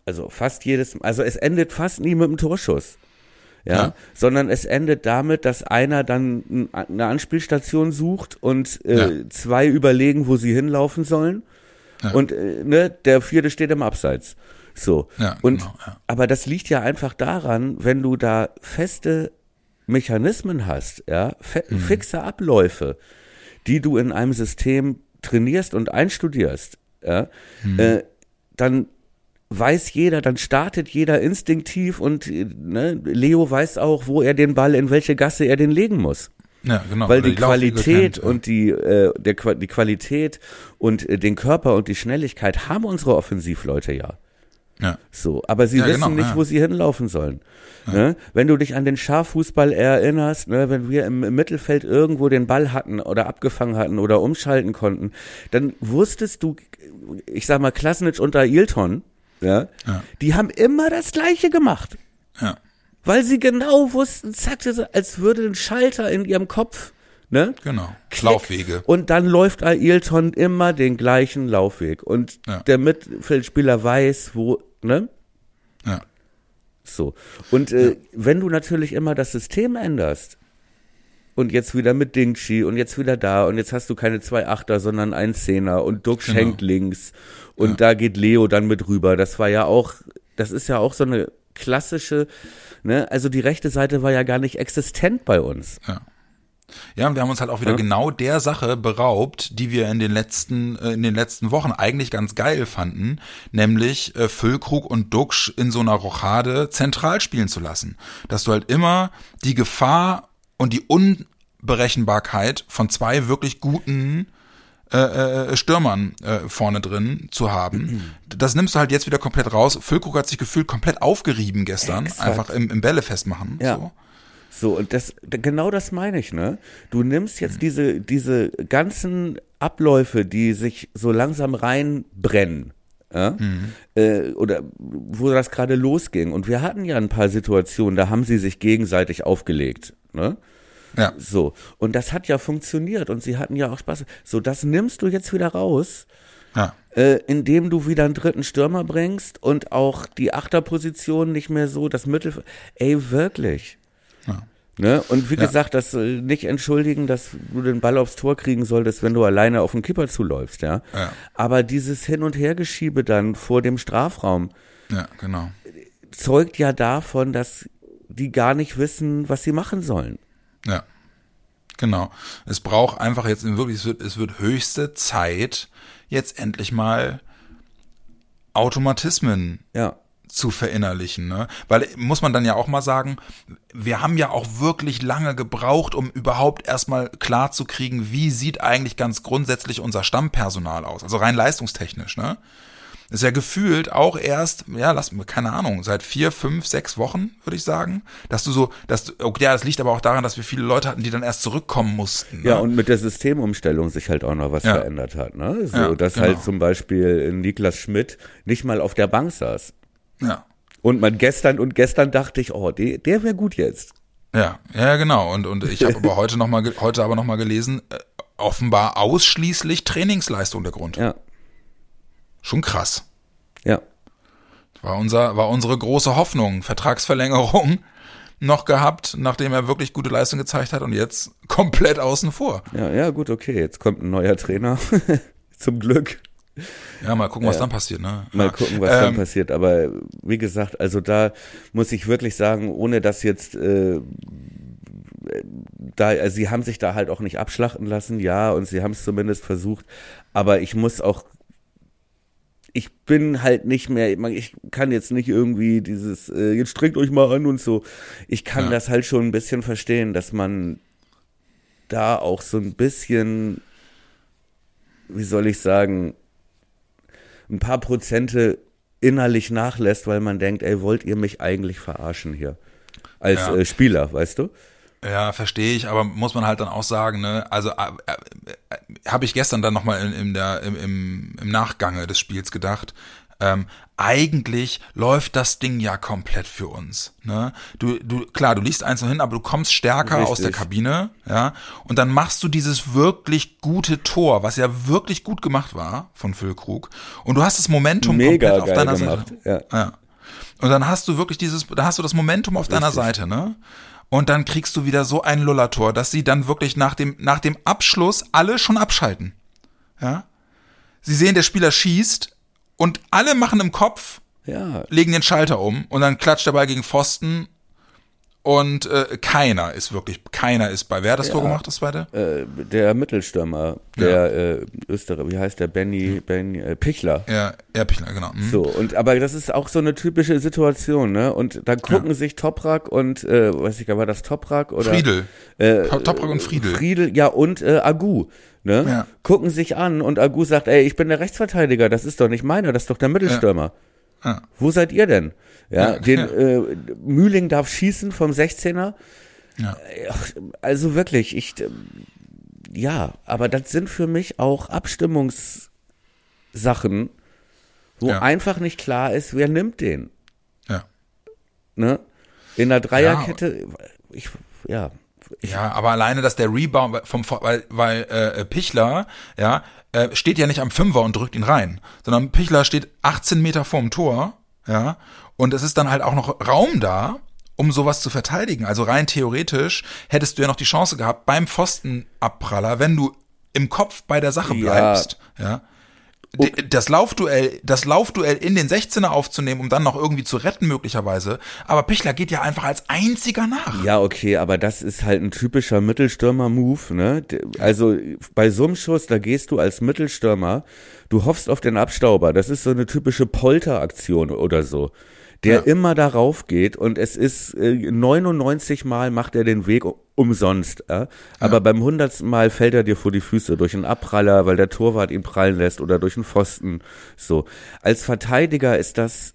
also fast jedes, also es endet fast nie mit einem Torschuss. Ja, Ja. sondern es endet damit, dass einer dann eine Anspielstation sucht und äh, Ja. zwei überlegen, wo sie hinlaufen sollen. Und äh, ne, der vierte steht im Abseits. So. Ja, und genau, ja. aber das liegt ja einfach daran, wenn du da feste Mechanismen hast, ja, fe Mhm. fixe Abläufe, die du in einem System trainierst und einstudierst, ja, Mhm. äh, dann weiß jeder, dann startet jeder instinktiv und äh, ne, Leo weiß auch, wo er den Ball in welche Gasse er den legen muss. Ja, genau. Weil die Qualität und die, äh, der, die Qualität und äh, den Körper und die Schnelligkeit haben unsere Offensivleute ja. ja. So, aber sie Ja, wissen genau, nicht, ja. wo sie hinlaufen sollen. Ne? Wenn du dich an den Schaffußball erinnerst, ne, wenn wir im, im Mittelfeld irgendwo den Ball hatten oder abgefangen hatten oder umschalten konnten, dann wusstest du, ich sag mal, Klasnitsch und Ailton, ja, Ja. die haben immer das Gleiche gemacht. Ja. Weil sie genau wussten, zack, als würde ein Schalter in ihrem Kopf, ne? Genau. Klick. Laufwege. Und dann läuft Ailton immer den gleichen Laufweg. Und Ja. der Mittelfeldspieler weiß, wo, ne? Ja. So. Und äh, wenn du natürlich immer das System änderst, und jetzt wieder mit Dingchi und jetzt wieder da und jetzt hast du keine zwei Achter, sondern ein Zehner und Duck Genau. schenkt links und da geht Leo dann mit rüber. Das war ja auch, das ist ja auch so eine klassische, ne, also die rechte Seite war ja gar nicht existent bei uns. Ja. Ja, und wir haben uns halt auch wieder Ja. genau der Sache beraubt, die wir in den letzten äh, in den letzten Wochen eigentlich ganz geil fanden, nämlich äh, Füllkrug und Duxch in so einer Rochade zentral spielen zu lassen, dass du halt immer die Gefahr und die Unberechenbarkeit von zwei wirklich guten äh, äh, Stürmern äh, vorne drin zu haben. Das nimmst du halt jetzt wieder komplett raus. Füllkrug hat sich gefühlt komplett aufgerieben gestern, Exakt. einfach im, im Bälle festmachen. Ja. So. So, und das, genau das meine ich, ne? Du nimmst jetzt diese, diese ganzen Abläufe, die sich so langsam reinbrennen, ja? äh, oder wo das gerade losging. Und wir hatten ja ein paar Situationen, da haben sie sich gegenseitig aufgelegt, ne? Ja. So, und das hat ja funktioniert und sie hatten ja auch Spaß. So, das nimmst du jetzt wieder raus, Ja. äh, indem du wieder einen dritten Stürmer bringst und auch die Achterposition nicht mehr so, das Mittelfeld. Ey, wirklich. Ja. Ne? Und wie Ja. gesagt, das soll nicht entschuldigen, dass du den Ball aufs Tor kriegen solltest, wenn du alleine auf den Kipper zuläufst, ja. Ja. Aber dieses Hin- und Hergeschiebe dann vor dem Strafraum Ja, genau. zeugt ja davon, dass die gar nicht wissen, was sie machen sollen. Ja, genau. Es braucht einfach jetzt wirklich, es wird, es wird höchste Zeit, jetzt endlich mal Automatismen Ja. zu verinnerlichen, ne? Weil muss man dann ja auch mal sagen, wir haben ja auch wirklich lange gebraucht, um überhaupt erstmal klar zu kriegen, wie sieht eigentlich ganz grundsätzlich unser Stammpersonal aus, also rein leistungstechnisch, ne? Ist ja gefühlt auch erst, ja, lass mir, keine Ahnung, seit vier, fünf, sechs Wochen, würde ich sagen, dass du so, dass du, okay, ja, das liegt aber auch daran, dass wir viele Leute hatten, die dann erst zurückkommen mussten. Ne? Ja, und mit der Systemumstellung sich halt auch noch was Ja. verändert hat, ne? So, Ja, dass genau. halt zum Beispiel Niklas Schmidt nicht mal auf der Bank saß. ja. Und man gestern und gestern dachte ich, oh, der, der wäre gut jetzt. Ja, ja, genau. Und, und ich habe aber heute noch mal, ge- heute aber noch mal gelesen, äh, offenbar ausschließlich Trainingsleistung der Grund. Ja. Schon krass. Ja. War unser, war unsere große Hoffnung. Vertragsverlängerung noch gehabt, nachdem er wirklich gute Leistung gezeigt hat und jetzt komplett außen vor. Ja, ja, gut, okay. Jetzt kommt ein neuer Trainer. Zum Glück. Ja, mal gucken, was dann passiert, ne? Mal ja. gucken, was dann Ähm, passiert. Aber wie gesagt, also da muss ich wirklich sagen, ohne dass jetzt äh, da, also sie haben sich da halt auch nicht abschlachten lassen, ja, und sie haben es zumindest versucht. Aber ich muss auch, ich bin halt nicht mehr, ich kann jetzt nicht irgendwie dieses, äh, jetzt strengt euch mal an und so. Ich kann Ja. das halt schon ein bisschen verstehen, dass man da auch so ein bisschen, wie soll ich sagen, ein paar Prozente innerlich nachlässt, weil man denkt, ey, wollt ihr mich eigentlich verarschen hier? Als Ja. äh, Spieler, weißt du? Ja, verstehe ich, aber muss man halt dann auch sagen, ne, also äh, äh, habe ich gestern dann nochmal in, in der, im, im, im Nachgange des Spiels gedacht, ähm, eigentlich läuft das Ding ja komplett für uns. Ne? Du, du, klar, du liegst eins noch hin, aber du kommst stärker Richtig. aus der Kabine, ja, und dann machst du dieses wirklich gute Tor, was ja wirklich gut gemacht war von Füllkrug, und du hast das Momentum Mega komplett auf deiner gemacht, Seite. ja. ja. Und dann hast du wirklich dieses, da hast du das Momentum auf deiner Seite, ne? Und dann kriegst du wieder so ein Lullator, dass sie dann wirklich nach dem, nach dem Abschluss alle schon abschalten. Ja? Sie sehen, der Spieler schießt und alle machen im Kopf, Ja, legen den Schalter um und dann klatscht der Ball gegen Pfosten und äh, keiner ist wirklich, keiner ist bei. Wer hat das Tor gemacht, das zweite? äh, der Mittelstürmer, der äh, Österreich, wie heißt der, Benny, Benny äh, Pichler. Ja, Erpichler, genau. Mhm. So, und aber das ist auch so eine typische Situation, ne? Und dann gucken sich Toprak und äh, weiß ich gar, war das Toprak oder Friedel. Äh, Toprak und Friedel. Friedel, ja, und äh, Agu, ne? Ja. Gucken sich an und Agu sagt, ey, ich bin der Rechtsverteidiger, das ist doch nicht meiner, das ist doch der Mittelstürmer. Ja. Wo seid ihr denn? Ja, Ja, den ja. Äh, Mühling darf schießen vom 16er. Ja. Ach, Also wirklich, ich ähm, ja, aber das sind für mich auch Abstimmungssachen, wo Ja. einfach nicht klar ist, wer nimmt den. Ja. Ne? In der Dreierkette, ich, ja, Ja, aber alleine, dass der Rebound vom weil weil äh, Pichler, ja, äh, steht ja nicht am Fünfer und drückt ihn rein, sondern Pichler steht 18 Meter vorm Tor, ja, und es ist dann halt auch noch Raum da, um sowas zu verteidigen. Also rein theoretisch hättest du ja noch die Chance gehabt beim Pfostenabpraller, wenn du im Kopf bei der Sache Ja. bleibst, ja. D- Das Laufduell, das Laufduell in den 16er aufzunehmen, um dann noch irgendwie zu retten möglicherweise. Aber Pichler geht ja einfach als einziger nach. Ja, okay, aber das ist halt ein typischer Mittelstürmer-Move, ne? Also bei so einem Schuss, da gehst du als Mittelstürmer, du hoffst auf den Abstauber. Das ist so eine typische Polteraktion oder so. Der Ja. immer darauf geht und es ist äh, 99 Mal macht er den Weg umsonst. Ja? Aber beim 100. Mal fällt er dir vor die Füße durch einen Abpraller, weil der Torwart ihn prallen lässt oder durch einen Pfosten. So. Als Verteidiger ist das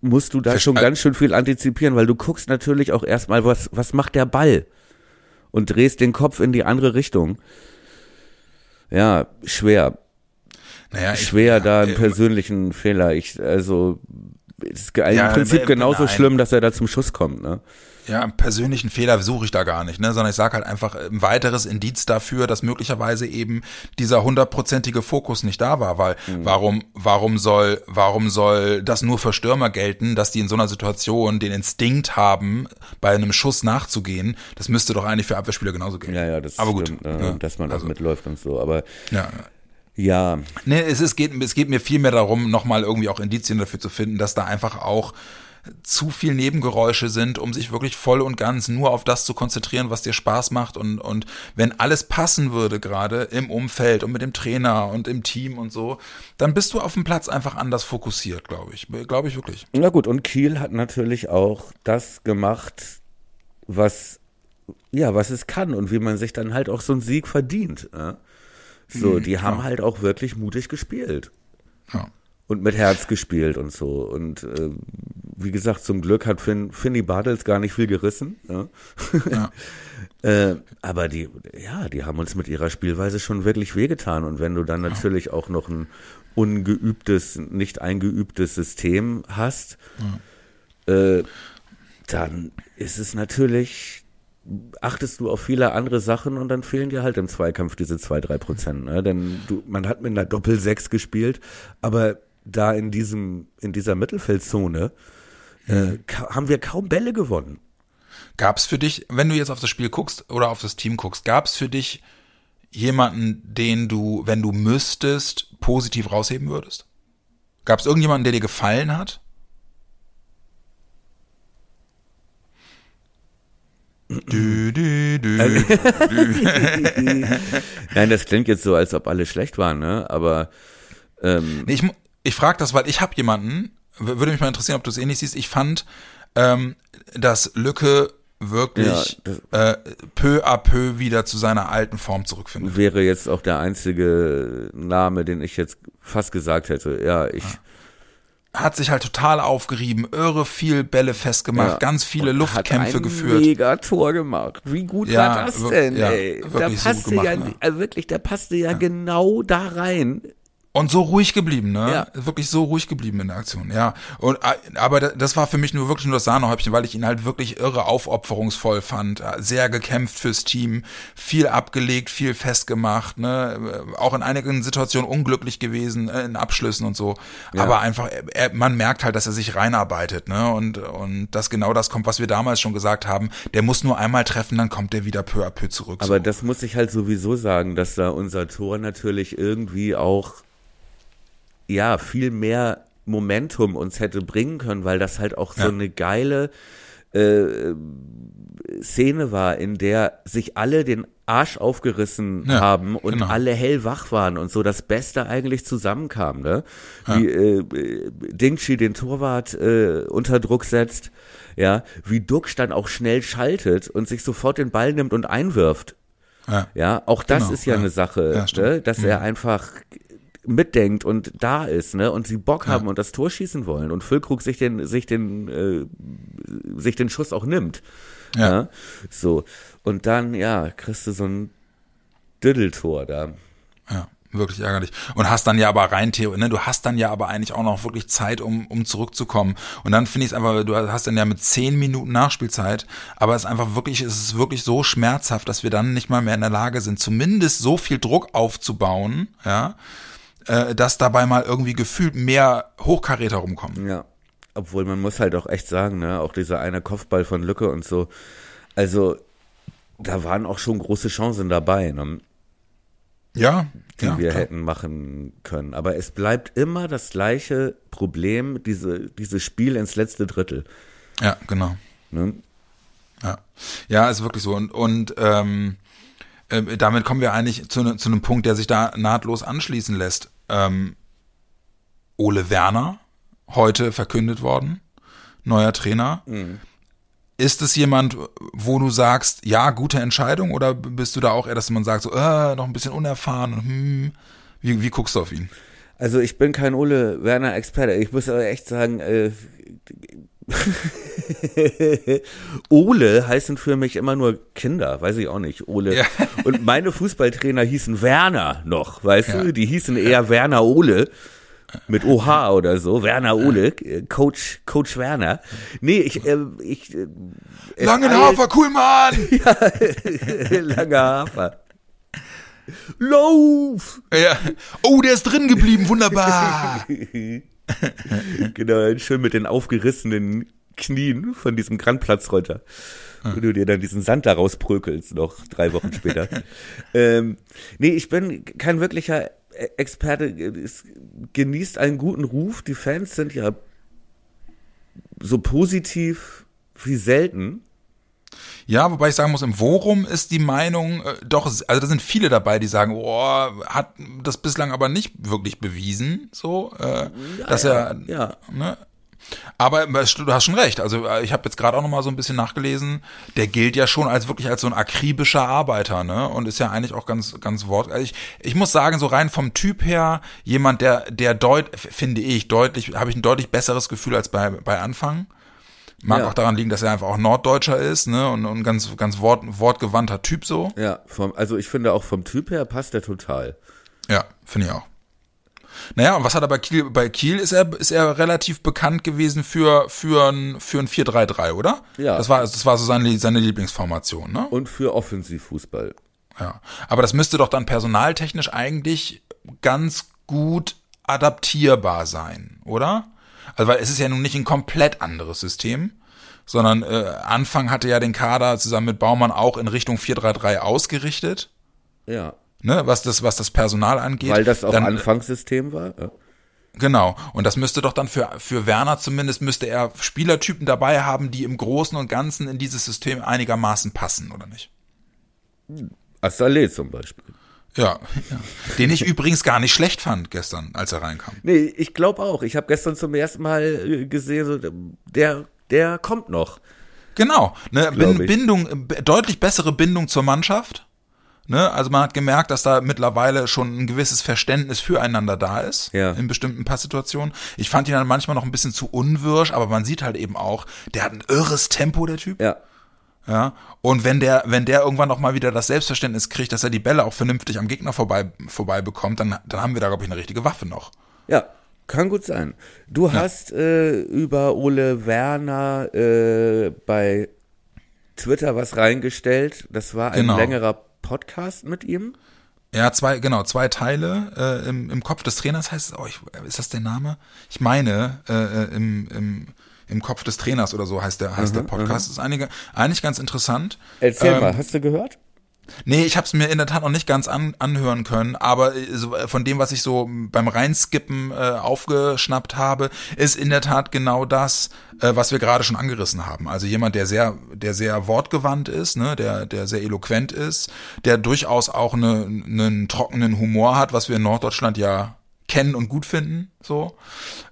musst du da Verste- schon ganz schön viel antizipieren, weil du guckst natürlich auch erstmal, was, was macht der Ball? Und drehst den Kopf in die andere Richtung. Ja, schwer. Naja, ich- Schwer da äh, einen persönlichen Fehler. Ich, also, ist Ja, im Prinzip äh, genauso nein. schlimm, dass er da zum Schuss kommt, ne? Ja, einen persönlichen Fehler suche ich da gar nicht, ne? sondern ich sage halt einfach ein weiteres Indiz dafür, dass möglicherweise eben dieser hundertprozentige Fokus nicht da war, weil Mhm. warum, warum soll, warum soll das nur für Stürmer gelten, dass die in so einer Situation den Instinkt haben, bei einem Schuss nachzugehen? Das müsste doch eigentlich für Abwehrspieler genauso gelten. Ja, ja, das Aber stimmt, gut, äh, ne? dass man Also, auch mitläuft und so. Aber Ja, ja, Nee, es, ist, geht, es geht mir viel mehr darum, nochmal irgendwie auch Indizien dafür zu finden, dass da einfach auch zu viel Nebengeräusche sind, um sich wirklich voll und ganz nur auf das zu konzentrieren, was dir Spaß macht und, und wenn alles passen würde gerade im Umfeld und mit dem Trainer und im Team und so, dann bist du auf dem Platz einfach anders fokussiert, glaube ich. Glaube ich wirklich. na gut, und Kiel hat natürlich auch das gemacht, was, ja, was es kann und wie man sich dann halt auch so einen Sieg verdient. Ja? So, die haben halt auch wirklich mutig gespielt. Ja. und mit Herz gespielt und so. Und äh, wie gesagt, zum Glück hat Finn, Finny Bartels gar nicht viel gerissen. Ja. Ja. äh, aber die, ja, die haben uns mit ihrer Spielweise schon wirklich wehgetan. Und wenn du dann natürlich auch noch ein ungeübtes, nicht eingeübtes System hast, äh, dann ist es natürlich, achtest du auf viele andere Sachen und dann fehlen dir halt im Zweikampf diese zwei, drei Prozent. Ne? Denn du, man hat mit einer Doppel-Sechs gespielt, aber da in diesem, in dieser Mittelfeldzone äh, haben wir kaum Bälle gewonnen. Gab's für dich, wenn du jetzt auf das Spiel guckst oder auf das Team guckst, gab's für dich jemanden, den du, wenn du müsstest, positiv rausheben würdest? Gab's irgendjemanden, der dir gefallen hat? Dü, dü, dü, dü. Nein, das klingt jetzt so, als ob alle schlecht waren, ne? Aber ähm, Nee, ich, ich frage das, weil ich habe jemanden, würde mich mal interessieren, ob du es ähnlich siehst. Ich fand, ähm, dass Lücke wirklich Ja, äh, peu à peu wieder zu seiner alten Form zurückfindet. wäre jetzt auch der einzige Name, den ich jetzt fast gesagt hätte. Ja, ich. Hat sich halt total aufgerieben, irre viel Bälle festgemacht, Ja. ganz viele Und Luftkämpfe geführt. mega Tor gemacht. Wie gut Ja, war das denn, ja, ey? Da wirklich so passte gemacht, ja, ne? also wirklich, der passte ja, genau da rein. Und so ruhig geblieben, ne? Ja. Wirklich so ruhig geblieben in der Aktion, ja. Und, äh, aber da- das war für mich nur wirklich nur das Sahnehäubchen, weil ich ihn halt wirklich irre aufopferungsvoll fand. Äh, Sehr gekämpft fürs Team, viel abgelegt, viel festgemacht, ne? Äh, Auch in einigen Situationen unglücklich gewesen, in Abschlüssen und so. Aber einfach, er, man merkt halt, dass er sich reinarbeitet, ne? Und, und dass genau das kommt, was wir damals schon gesagt haben. Der muss nur einmal treffen, dann kommt er wieder peu à peu zurück. Aber so. das muss ich halt sowieso sagen, dass da unser Tor natürlich irgendwie auch ja viel mehr Momentum uns hätte bringen können, weil das halt auch so Ja. eine geile äh, Szene war, in der sich alle den Arsch aufgerissen Ja, haben und genau. alle hellwach waren und so das Beste eigentlich zusammenkam, ne? Wie äh, Dingchi den Torwart äh, unter Druck setzt, ja, wie Duxch dann auch schnell schaltet und sich sofort den Ball nimmt und einwirft. ja. Ja, auch das Genau, ist ja, ja. eine Sache, Ja. Mhm. ne? dass er einfach mitdenkt und da ist, ne, und sie Bock haben und das Tor schießen wollen und Füllkrug sich den, sich den, äh, sich den Schuss auch nimmt. Ja. So. Und dann, ja, kriegst du so ein Diddeltor da. Ja, wirklich ärgerlich. Und hast dann ja aber rein Theo, ne, du hast dann ja aber eigentlich auch noch wirklich Zeit, um, um zurückzukommen. Und dann finde ich es einfach, du hast dann ja mit zehn Minuten Nachspielzeit, aber es ist einfach wirklich, es ist wirklich so schmerzhaft, dass wir dann nicht mal mehr in der Lage sind, zumindest so viel Druck aufzubauen, ja, äh, dass dabei mal irgendwie gefühlt mehr Hochkaräter rumkommen. Ja. Obwohl man muss halt auch echt sagen, ne, auch dieser eine Kopfball von Lücke und so. Also, da waren auch schon große Chancen dabei, ne? Ja, die ja, wir klar. hätten machen können. Aber es bleibt immer das gleiche Problem, diese, dieses Spiel ins letzte Drittel. ja, genau. Ne? Ja, ja, ist wirklich so. Und, und ähm, äh, damit kommen wir eigentlich zu, ne, zu einem Punkt, der sich da nahtlos anschließen lässt. Ähm, Ole Werner, heute verkündet worden, neuer Trainer. Ist es jemand, wo du sagst, ja, gute Entscheidung, oder bist du da auch eher, dass man sagt, so, äh, noch ein bisschen unerfahren? Hm, wie, wie guckst du auf ihn? Also ich bin kein Ole Werner Experte. Ich muss aber echt sagen, äh, Ole heißen für mich immer nur Kinder, weiß ich auch nicht. Ole. Ja. Und meine Fußballtrainer hießen Werner noch, weißt Ja. du? Die hießen eher Werner Ole. Mit OH oder so, Werner Ole, äh, Coach, Coach Werner. Nee, ich, äh, ich, äh, es Langenhafer, cool, Mann! Langer Hafer. Lauf! ja. Oh, der ist drin geblieben, wunderbar! Genau, schön mit den aufgerissenen Knien von diesem Grandplatz runter. Und du dir dann diesen Sand da rausprökelst, noch drei Wochen später. ähm, nee, ich bin kein wirklicher E- Experte. Es genießt einen guten Ruf. Die Fans sind ja so positiv wie selten. Ja, wobei ich sagen muss, im Forum ist die Meinung äh, doch, also da sind viele dabei, die sagen, oh, hat das bislang aber nicht wirklich bewiesen, so, äh, dass ja, er, ja. ne? Aber äh, du hast schon recht. Also äh, ich habe jetzt gerade auch noch mal so ein bisschen nachgelesen. Der gilt ja schon als wirklich als so ein akribischer Arbeiter, ne? Und ist ja eigentlich auch ganz ganz wort. Also ich, ich muss sagen, so rein vom Typ her, jemand der der deut finde ich deutlich, habe ich ein deutlich besseres Gefühl als bei bei Anfang. Mag Ja. auch daran liegen, dass er einfach auch Norddeutscher ist, ne? Und, und ganz ganz wort, wortgewandter Typ so. Ja, vom, also ich finde auch vom Typ her passt er total. Ja, finde ich auch. Naja, und was hat er bei Kiel? Bei Kiel ist er, ist er relativ bekannt gewesen für, für ein, für ein 4-3-3, oder? Ja. Das war, das war so seine, seine Lieblingsformation, ne? Und für Offensivfußball. Ja. Aber das müsste doch dann personaltechnisch eigentlich ganz gut adaptierbar sein, oder? Also, weil es ist ja nun nicht ein komplett anderes System, sondern äh, Anfang hatte ja den Kader zusammen mit Baumann auch in Richtung 4-3-3 ausgerichtet, Ja. ne, was das, was das Personal angeht. Weil das auch Dann- Anfangssystem war. Ja. Genau. Und das müsste doch dann für, für Werner zumindest, müsste er Spielertypen dabei haben, die im Großen und Ganzen in dieses System einigermaßen passen, oder nicht? Assalé zum Beispiel. Ja, ja. Den ich übrigens gar nicht schlecht fand gestern, als er reinkam. Nee, ich glaube auch. Ich habe gestern zum ersten Mal äh, gesehen, so, der, der kommt noch. Genau. Ne. Bindung, deutlich bessere Bindung zur Mannschaft. Ne, also man hat gemerkt, dass da mittlerweile schon ein gewisses Verständnis füreinander da ist Ja. in bestimmten Passsituationen. Ich fand ihn dann manchmal noch ein bisschen zu unwirsch, aber man sieht halt eben auch, der hat ein irres Tempo, der Typ. Ja. Ja, und wenn der, wenn der irgendwann noch mal wieder das Selbstverständnis kriegt, dass er die Bälle auch vernünftig am Gegner vorbei, vorbei bekommt, dann, dann haben wir da, glaube ich, eine richtige Waffe noch. Ja, kann gut sein. Du ja. hast äh, über Ole Werner äh, bei Twitter was reingestellt. Das war ein genau. längerer Podcast mit ihm. Ja, zwei, genau, zwei Teile. Äh, im, Im Kopf des Trainers heißt es, oh, ich, ist das der Name? Ich meine, äh, äh im, im im Kopf des Trainers oder so heißt der, heißt mhm, der Podcast. Das ist einige, eigentlich ganz interessant. Erzähl ähm, mal, hast du gehört? Nee, ich habe es mir in der Tat noch nicht ganz an, anhören können, aber äh, von dem, was ich so beim Reinskippen äh, aufgeschnappt habe, ist in der Tat genau das, äh, was wir gerade schon angerissen haben. Also jemand, der sehr, der sehr wortgewandt ist, ne, der, der sehr eloquent ist, der durchaus auch eine, einen trockenen Humor hat, was wir in Norddeutschland ja kennen und gut finden, so.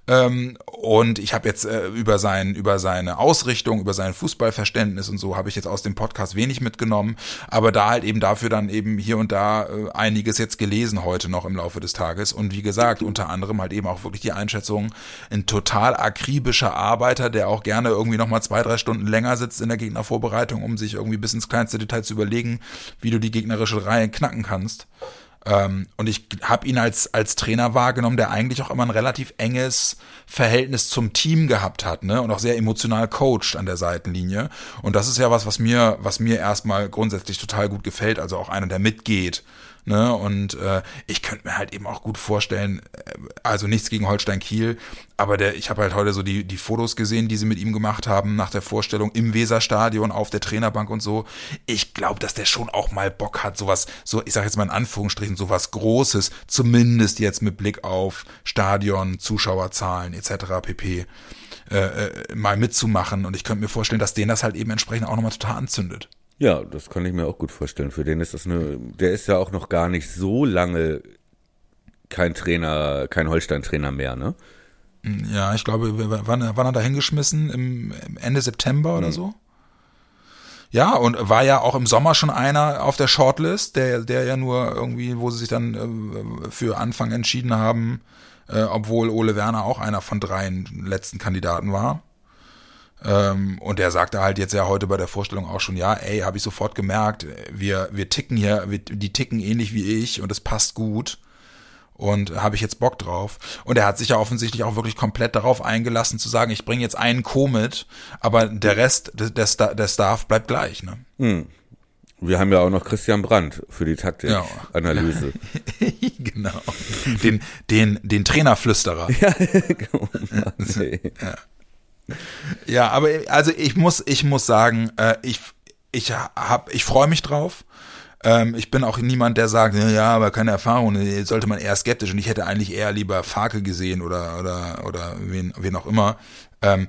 Ähm, und ich habe jetzt äh, über sein über seine Ausrichtung, über sein Fußballverständnis und so habe ich jetzt aus dem Podcast wenig mitgenommen, aber da halt eben dafür dann eben hier und da äh, einiges jetzt gelesen heute noch im Laufe des Tages und wie gesagt unter anderem halt eben auch wirklich die Einschätzung ein total akribischer Arbeiter, der auch gerne irgendwie noch mal zwei drei Stunden länger sitzt in der Gegnervorbereitung, um sich irgendwie bis ins kleinste Detail zu überlegen, wie du die gegnerische Reihe knacken kannst. Ähm, und ich habe ihn als, als Trainer wahrgenommen, der eigentlich auch immer ein relativ enges Verhältnis zum Team gehabt hat, ne? Und auch sehr emotional coacht an der Seitenlinie. Und das ist ja was, was mir, was mir erstmal grundsätzlich total gut gefällt. Also auch einer, der mitgeht Ne? Und äh, ich könnte mir halt eben auch gut vorstellen, äh, also nichts gegen Holstein Kiel, aber der, ich habe halt heute so die, die Fotos gesehen, die sie mit ihm gemacht haben nach der Vorstellung im Weserstadion auf der Trainerbank und so. Ich glaube, dass der schon auch mal Bock hat, sowas, so, ich sage jetzt mal in Anführungsstrichen, sowas Großes, zumindest jetzt mit Blick auf Stadion, Zuschauerzahlen etc. pp. Äh, äh, mal mitzumachen. Und ich könnte mir vorstellen, dass den das halt eben entsprechend auch nochmal total anzündet. Ja, das kann ich mir auch gut vorstellen. Für den ist das eine, der ist ja auch noch gar nicht so lange kein Trainer, kein Holstein-Trainer mehr, ne? Ja, ich glaube, wann, wann er da hingeschmissen? Im, Ende September oder mhm. so? Ja, und war ja auch im Sommer schon einer auf der Shortlist, der, der ja nur irgendwie, wo sie sich dann äh, für Anfang entschieden haben, äh, obwohl Ole Werner auch einer von dreien letzten Kandidaten war. Ähm, und der sagte halt jetzt ja heute bei der Vorstellung auch schon, ja, ey, habe ich sofort gemerkt, wir, wir ticken hier, wir, die ticken ähnlich wie ich und es passt gut. Und habe ich jetzt Bock drauf. Und er hat sich ja offensichtlich auch wirklich komplett darauf eingelassen zu sagen, ich bringe jetzt einen Co mit, aber der Rest des, der Staff bleibt gleich. Ne? Hm. Wir haben ja auch noch Christian Brandt für die Taktikanalyse. Ja. genau. Den, den, den Trainerflüsterer. Ja, genau. ja. Ja, aber also ich muss, ich muss sagen, äh, ich, ich hab, ich freue mich drauf. Ähm, ich bin auch niemand, der sagt, ja, aber keine Erfahrung, sollte man eher skeptisch. Und ich hätte eigentlich eher lieber Farke gesehen oder oder oder wen, wen auch immer. Ähm,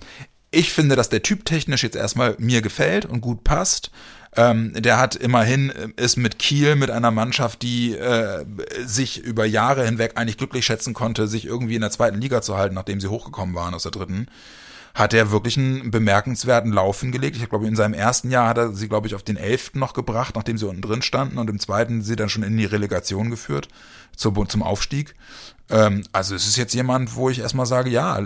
ich finde, dass der Typ technisch jetzt erstmal mir gefällt und gut passt. Ähm, der hat immerhin, äh, ist mit Kiel, mit einer Mannschaft, die äh, sich über Jahre hinweg eigentlich glücklich schätzen konnte, sich irgendwie in der zweiten Liga zu halten, nachdem sie hochgekommen waren aus der dritten hat er wirklich einen bemerkenswerten Lauf hingelegt. Ich glaube, in seinem ersten Jahr hat er sie, glaube ich, auf den elften noch gebracht, nachdem sie unten drin standen und im zweiten sie dann schon in die Relegation geführt, zum, zum Aufstieg. Ähm, also es ist jetzt jemand, wo ich erstmal sage, ja,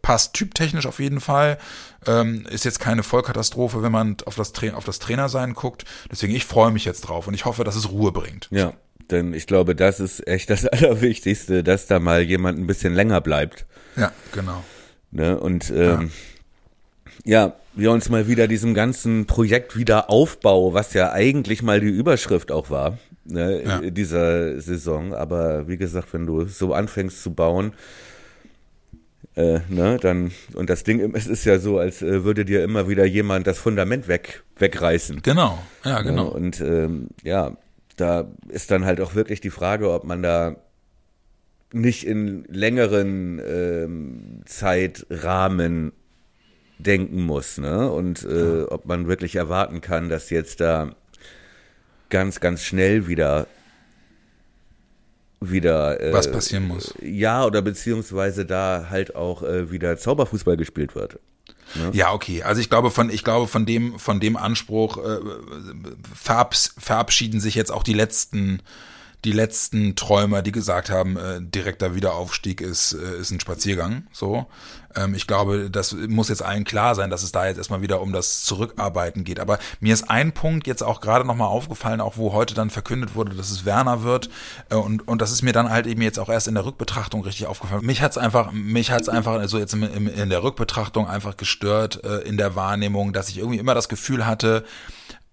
passt typtechnisch auf jeden Fall, ähm, ist jetzt keine Vollkatastrophe, wenn man auf das, Tra auf das Trainersein guckt. Deswegen, ich freue mich jetzt drauf und ich hoffe, dass es Ruhe bringt. Ja, denn ich glaube, das ist echt das Allerwichtigste, dass da mal jemand ein bisschen länger bleibt. Ja, genau. Ne? Und ähm, ja. ja, wir uns mal wieder diesem ganzen Projekt wieder Aufbau, was ja eigentlich mal die Überschrift auch war, ne, ja. dieser Saison. Aber wie gesagt, wenn du so anfängst zu bauen, äh, ne, dann, und das Ding, es ist ja so, als äh, würde dir immer wieder jemand das Fundament weg, wegreißen. Genau, ja, genau. Ne? Und ähm, ja, da ist dann halt auch wirklich die Frage, ob man da nicht in längeren ähm, Zeitrahmen denken muss, ne? Und äh, ob man wirklich erwarten kann, dass jetzt da ganz, ganz schnell wieder wieder äh, was passieren muss. Ja, oder beziehungsweise da halt auch äh, wieder Zauberfußball gespielt wird. Ne? Ja, okay. Also ich glaube von ich glaube von dem von dem Anspruch äh, verabs verabschieden sich jetzt auch die letzten die letzten Träumer, die gesagt haben, äh, direkter Wiederaufstieg ist, äh, ist ein Spaziergang. So. Ähm, ich glaube, das muss jetzt allen klar sein, dass es da jetzt erstmal wieder um das Zurückarbeiten geht. Aber mir ist ein Punkt jetzt auch gerade nochmal aufgefallen, auch wo heute dann verkündet wurde, dass es Werner wird. Äh, und, und das ist mir dann halt eben jetzt auch erst in der Rückbetrachtung richtig aufgefallen. Mich hat's einfach, mich hat's einfach so also jetzt in, in der Rückbetrachtung einfach gestört äh, in der Wahrnehmung, dass ich irgendwie immer das Gefühl hatte,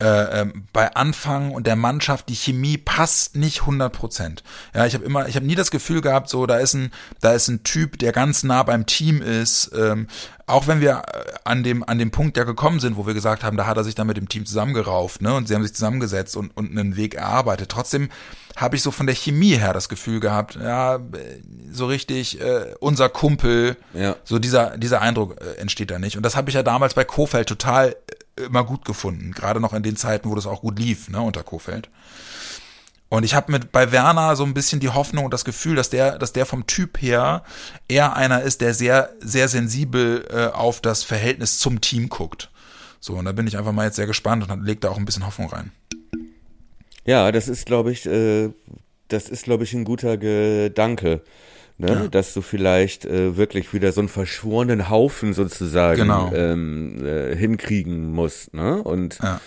äh, ähm, bei Anfang und der Mannschaft die Chemie passt nicht 100 Prozent. Ja, ich habe immer, ich habe nie das Gefühl gehabt, so da ist ein, da ist ein Typ, der ganz nah beim Team ist. Ähm, auch wenn wir äh, an dem an dem Punkt ja gekommen sind, wo wir gesagt haben, da hat er sich dann mit dem Team zusammengerauft, ne, und sie haben sich zusammengesetzt und und einen Weg erarbeitet. Trotzdem habe ich so von der Chemie her das Gefühl gehabt, ja, so richtig äh, unser Kumpel, ja. so dieser dieser Eindruck äh, entsteht da nicht. Und das habe ich ja damals bei Kofeld total immer gut gefunden. Gerade noch in den Zeiten, wo das auch gut lief, ne, unter Kofeld. Und ich habe mit bei Werner so ein bisschen die Hoffnung und das Gefühl, dass der, dass der vom Typ her eher einer ist, der sehr, sehr sensibel äh, auf das Verhältnis zum Team guckt. So, und da bin ich einfach mal jetzt sehr gespannt und leg da auch ein bisschen Hoffnung rein. Ja, das ist, glaube ich, äh, das ist, glaube ich, ein guter Gedanke ne? Ja. dass du vielleicht äh, wirklich wieder so einen verschworenen Haufen sozusagen genau. ähm, äh, hinkriegen musst. Ne? Und ja.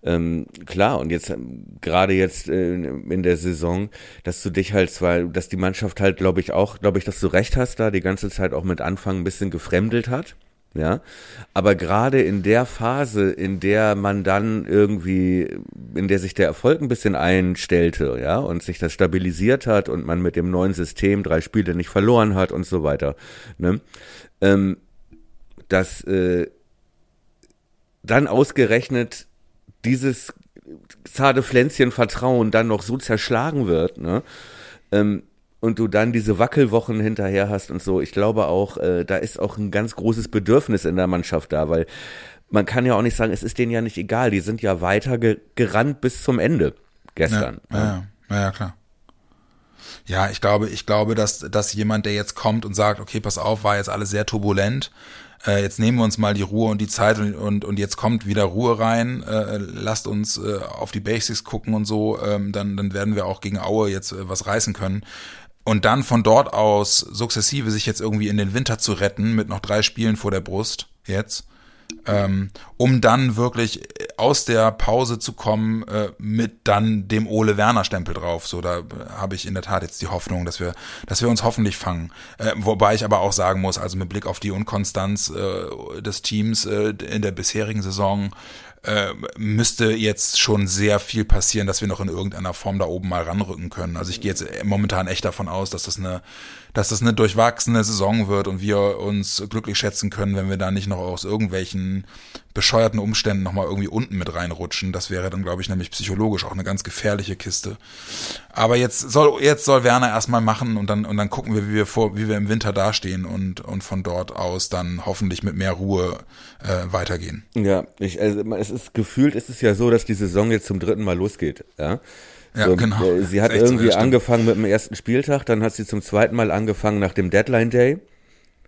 Ähm, klar, und jetzt ähm, gerade jetzt äh, in der Saison, dass du dich halt zwar, dass die Mannschaft halt, glaube ich, auch, glaube ich, dass du recht hast, da die ganze Zeit auch mit Anfang ein bisschen gefremdelt hat ja. Aber gerade in der Phase, in der man dann irgendwie, in der sich der Erfolg ein bisschen einstellte, ja, und sich das stabilisiert hat und man mit dem neuen System drei Spiele nicht verloren hat und so weiter, ne, ähm, dass äh, dann ausgerechnet dieses zarte Pflänzchen Vertrauen dann noch so zerschlagen wird, ne, ähm, und du dann diese Wackelwochen hinterher hast und so, ich glaube auch, äh, da ist auch ein ganz großes Bedürfnis in der Mannschaft da, weil man kann ja auch nicht sagen, es ist denen ja nicht egal, die sind ja weiter ge gerannt bis zum Ende gestern. Ja, ja, ja, ja, klar. Ja, ich glaube, ich glaube, dass, dass jemand, der jetzt kommt und sagt, okay, pass auf, war jetzt alles sehr turbulent, äh, jetzt nehmen wir uns mal die Ruhe und die Zeit und, und, und jetzt kommt wieder Ruhe rein, äh, lasst uns äh, auf die Basics gucken und so, ähm, dann, dann werden wir auch gegen Aue jetzt äh, was reißen können und dann von dort aus sukzessive sich jetzt irgendwie in den Winter zu retten mit noch drei Spielen vor der Brust jetzt, ähm, um dann wirklich aus der Pause zu kommen äh, mit dann dem Ole Werner Stempel drauf. So, da habe ich in der Tat jetzt die Hoffnung, dass wir, dass wir uns hoffentlich fangen. Äh, wobei ich aber auch sagen muss, also mit Blick auf die Unkonstanz äh, des Teams äh, in der bisherigen Saison äh, müsste jetzt schon sehr viel passieren, dass wir noch in irgendeiner Form da oben mal ranrücken können. Also ich gehe jetzt momentan echt davon aus, dass das eine, dass das eine durchwachsene Saison wird und wir uns glücklich schätzen können, wenn wir da nicht noch aus irgendwelchen bescheuerten Umständen nochmal irgendwie unten mit reinrutschen. Das wäre dann, glaube ich, nämlich psychologisch auch eine ganz gefährliche Kiste. Aber jetzt soll, jetzt soll Werner erstmal machen und dann, und dann gucken wir, wie wir vor, wie wir im Winter dastehen und, und von dort aus dann hoffentlich mit mehr Ruhe äh, weitergehen. Ja, ich, also es ist gefühlt, ist es ja so, dass die Saison jetzt zum dritten Mal losgeht, ja. Ja, so, genau. Sie hat irgendwie so, angefangen mit dem ersten Spieltag, dann hat sie zum zweiten Mal angefangen nach dem Deadline Day.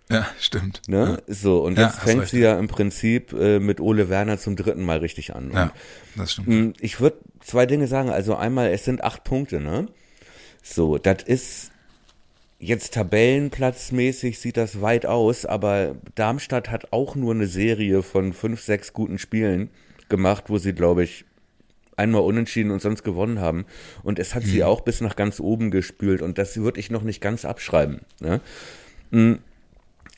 Ja, stimmt. Ne? Ja. So, und jetzt ja, fängt sie ja im Prinzip äh, mit Ole Werner zum dritten Mal richtig an. Und, ja, das stimmt. Mh, ich würde zwei Dinge sagen. Also einmal, es sind acht Punkte, ne? So, das ist jetzt tabellenplatzmäßig sieht das weit aus, aber Darmstadt hat auch nur eine Serie von fünf, sechs guten Spielen gemacht, wo sie, glaube ich, einmal unentschieden und sonst gewonnen haben. Und es hat hm. sie auch bis nach ganz oben gespült und das würde ich noch nicht ganz abschreiben. Ne? Hm.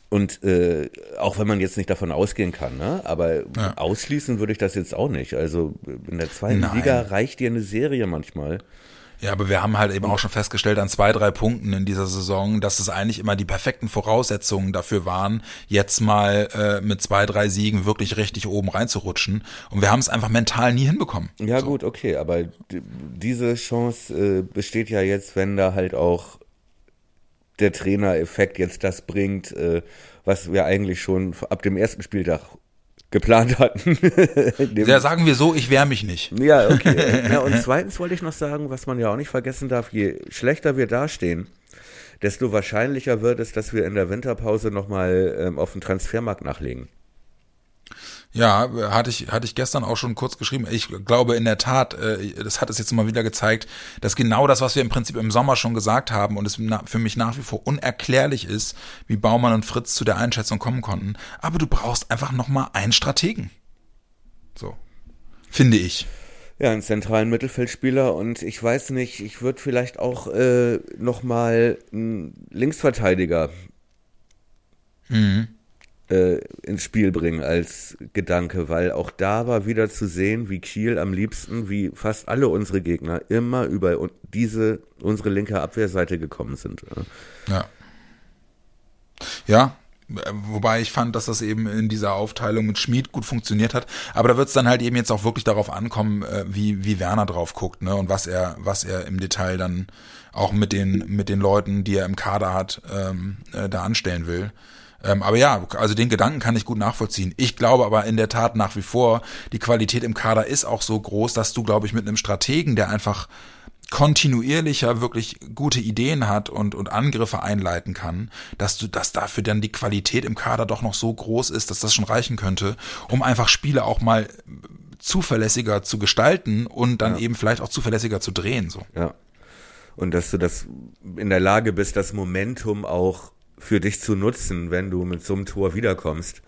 Und äh, auch wenn man jetzt nicht davon ausgehen kann, ne? aber ja. ausschließen würde ich das jetzt auch nicht. Also in der zweiten Nein. Liga reicht dir eine Serie manchmal. Ja, aber wir haben halt eben auch schon festgestellt an zwei, drei Punkten in dieser Saison, dass es eigentlich immer die perfekten Voraussetzungen dafür waren, jetzt mal äh, mit zwei, drei Siegen wirklich richtig oben reinzurutschen. Und wir haben es einfach mental nie hinbekommen. Ja so. gut, okay, aber diese Chance äh, besteht ja jetzt, wenn da halt auch der Trainereffekt jetzt das bringt, äh, was wir eigentlich schon ab dem ersten Spieltag geplant hatten. ja, sagen wir so, ich wehre mich nicht. Ja, okay. ja, und zweitens wollte ich noch sagen, was man ja auch nicht vergessen darf, je schlechter wir dastehen, desto wahrscheinlicher wird es, dass wir in der Winterpause nochmal ähm, auf den Transfermarkt nachlegen. Ja, hatte ich, hatte ich gestern auch schon kurz geschrieben. Ich glaube in der Tat, äh, das hat es jetzt mal wieder gezeigt, dass genau das, was wir im Prinzip im Sommer schon gesagt haben und es für mich nach wie vor unerklärlich ist, wie Baumann und Fritz zu der Einschätzung kommen konnten. Aber du brauchst einfach nochmal einen Strategen. So. Finde ich. Ja, einen zentralen Mittelfeldspieler und ich weiß nicht, ich würde vielleicht auch äh, nochmal einen Linksverteidiger mhm äh, ins Spiel bringen als Gedanke, weil auch da war wieder zu sehen, wie Kiel am liebsten, wie fast alle unsere Gegner, immer über diese, unsere linke Abwehrseite gekommen sind. Ja. Ja, Wobei ich fand, dass das eben in dieser Aufteilung mit Schmied gut funktioniert hat. Aber da wird es dann halt eben jetzt auch wirklich darauf ankommen, äh, wie, wie Werner drauf guckt, ne? Und was er, was er im Detail dann auch mit den, mit den Leuten, die er im Kader hat, ähm, äh, da anstellen will. Ähm, aber ja, also den Gedanken kann ich gut nachvollziehen. Ich glaube aber in der Tat nach wie vor, die Qualität im Kader ist auch so groß, dass du, glaube ich, mit einem Strategen, der einfach kontinuierlicher wirklich gute Ideen hat und, und Angriffe einleiten kann, dass du, dass dafür dann die Qualität im Kader doch noch so groß ist, dass das schon reichen könnte, um einfach Spiele auch mal zuverlässiger zu gestalten und dann ja. eben vielleicht auch zuverlässiger zu drehen, so. Ja. Und dass du das in der Lage bist, das Momentum auch für dich zu nutzen, wenn du mit so einem Tor wiederkommst.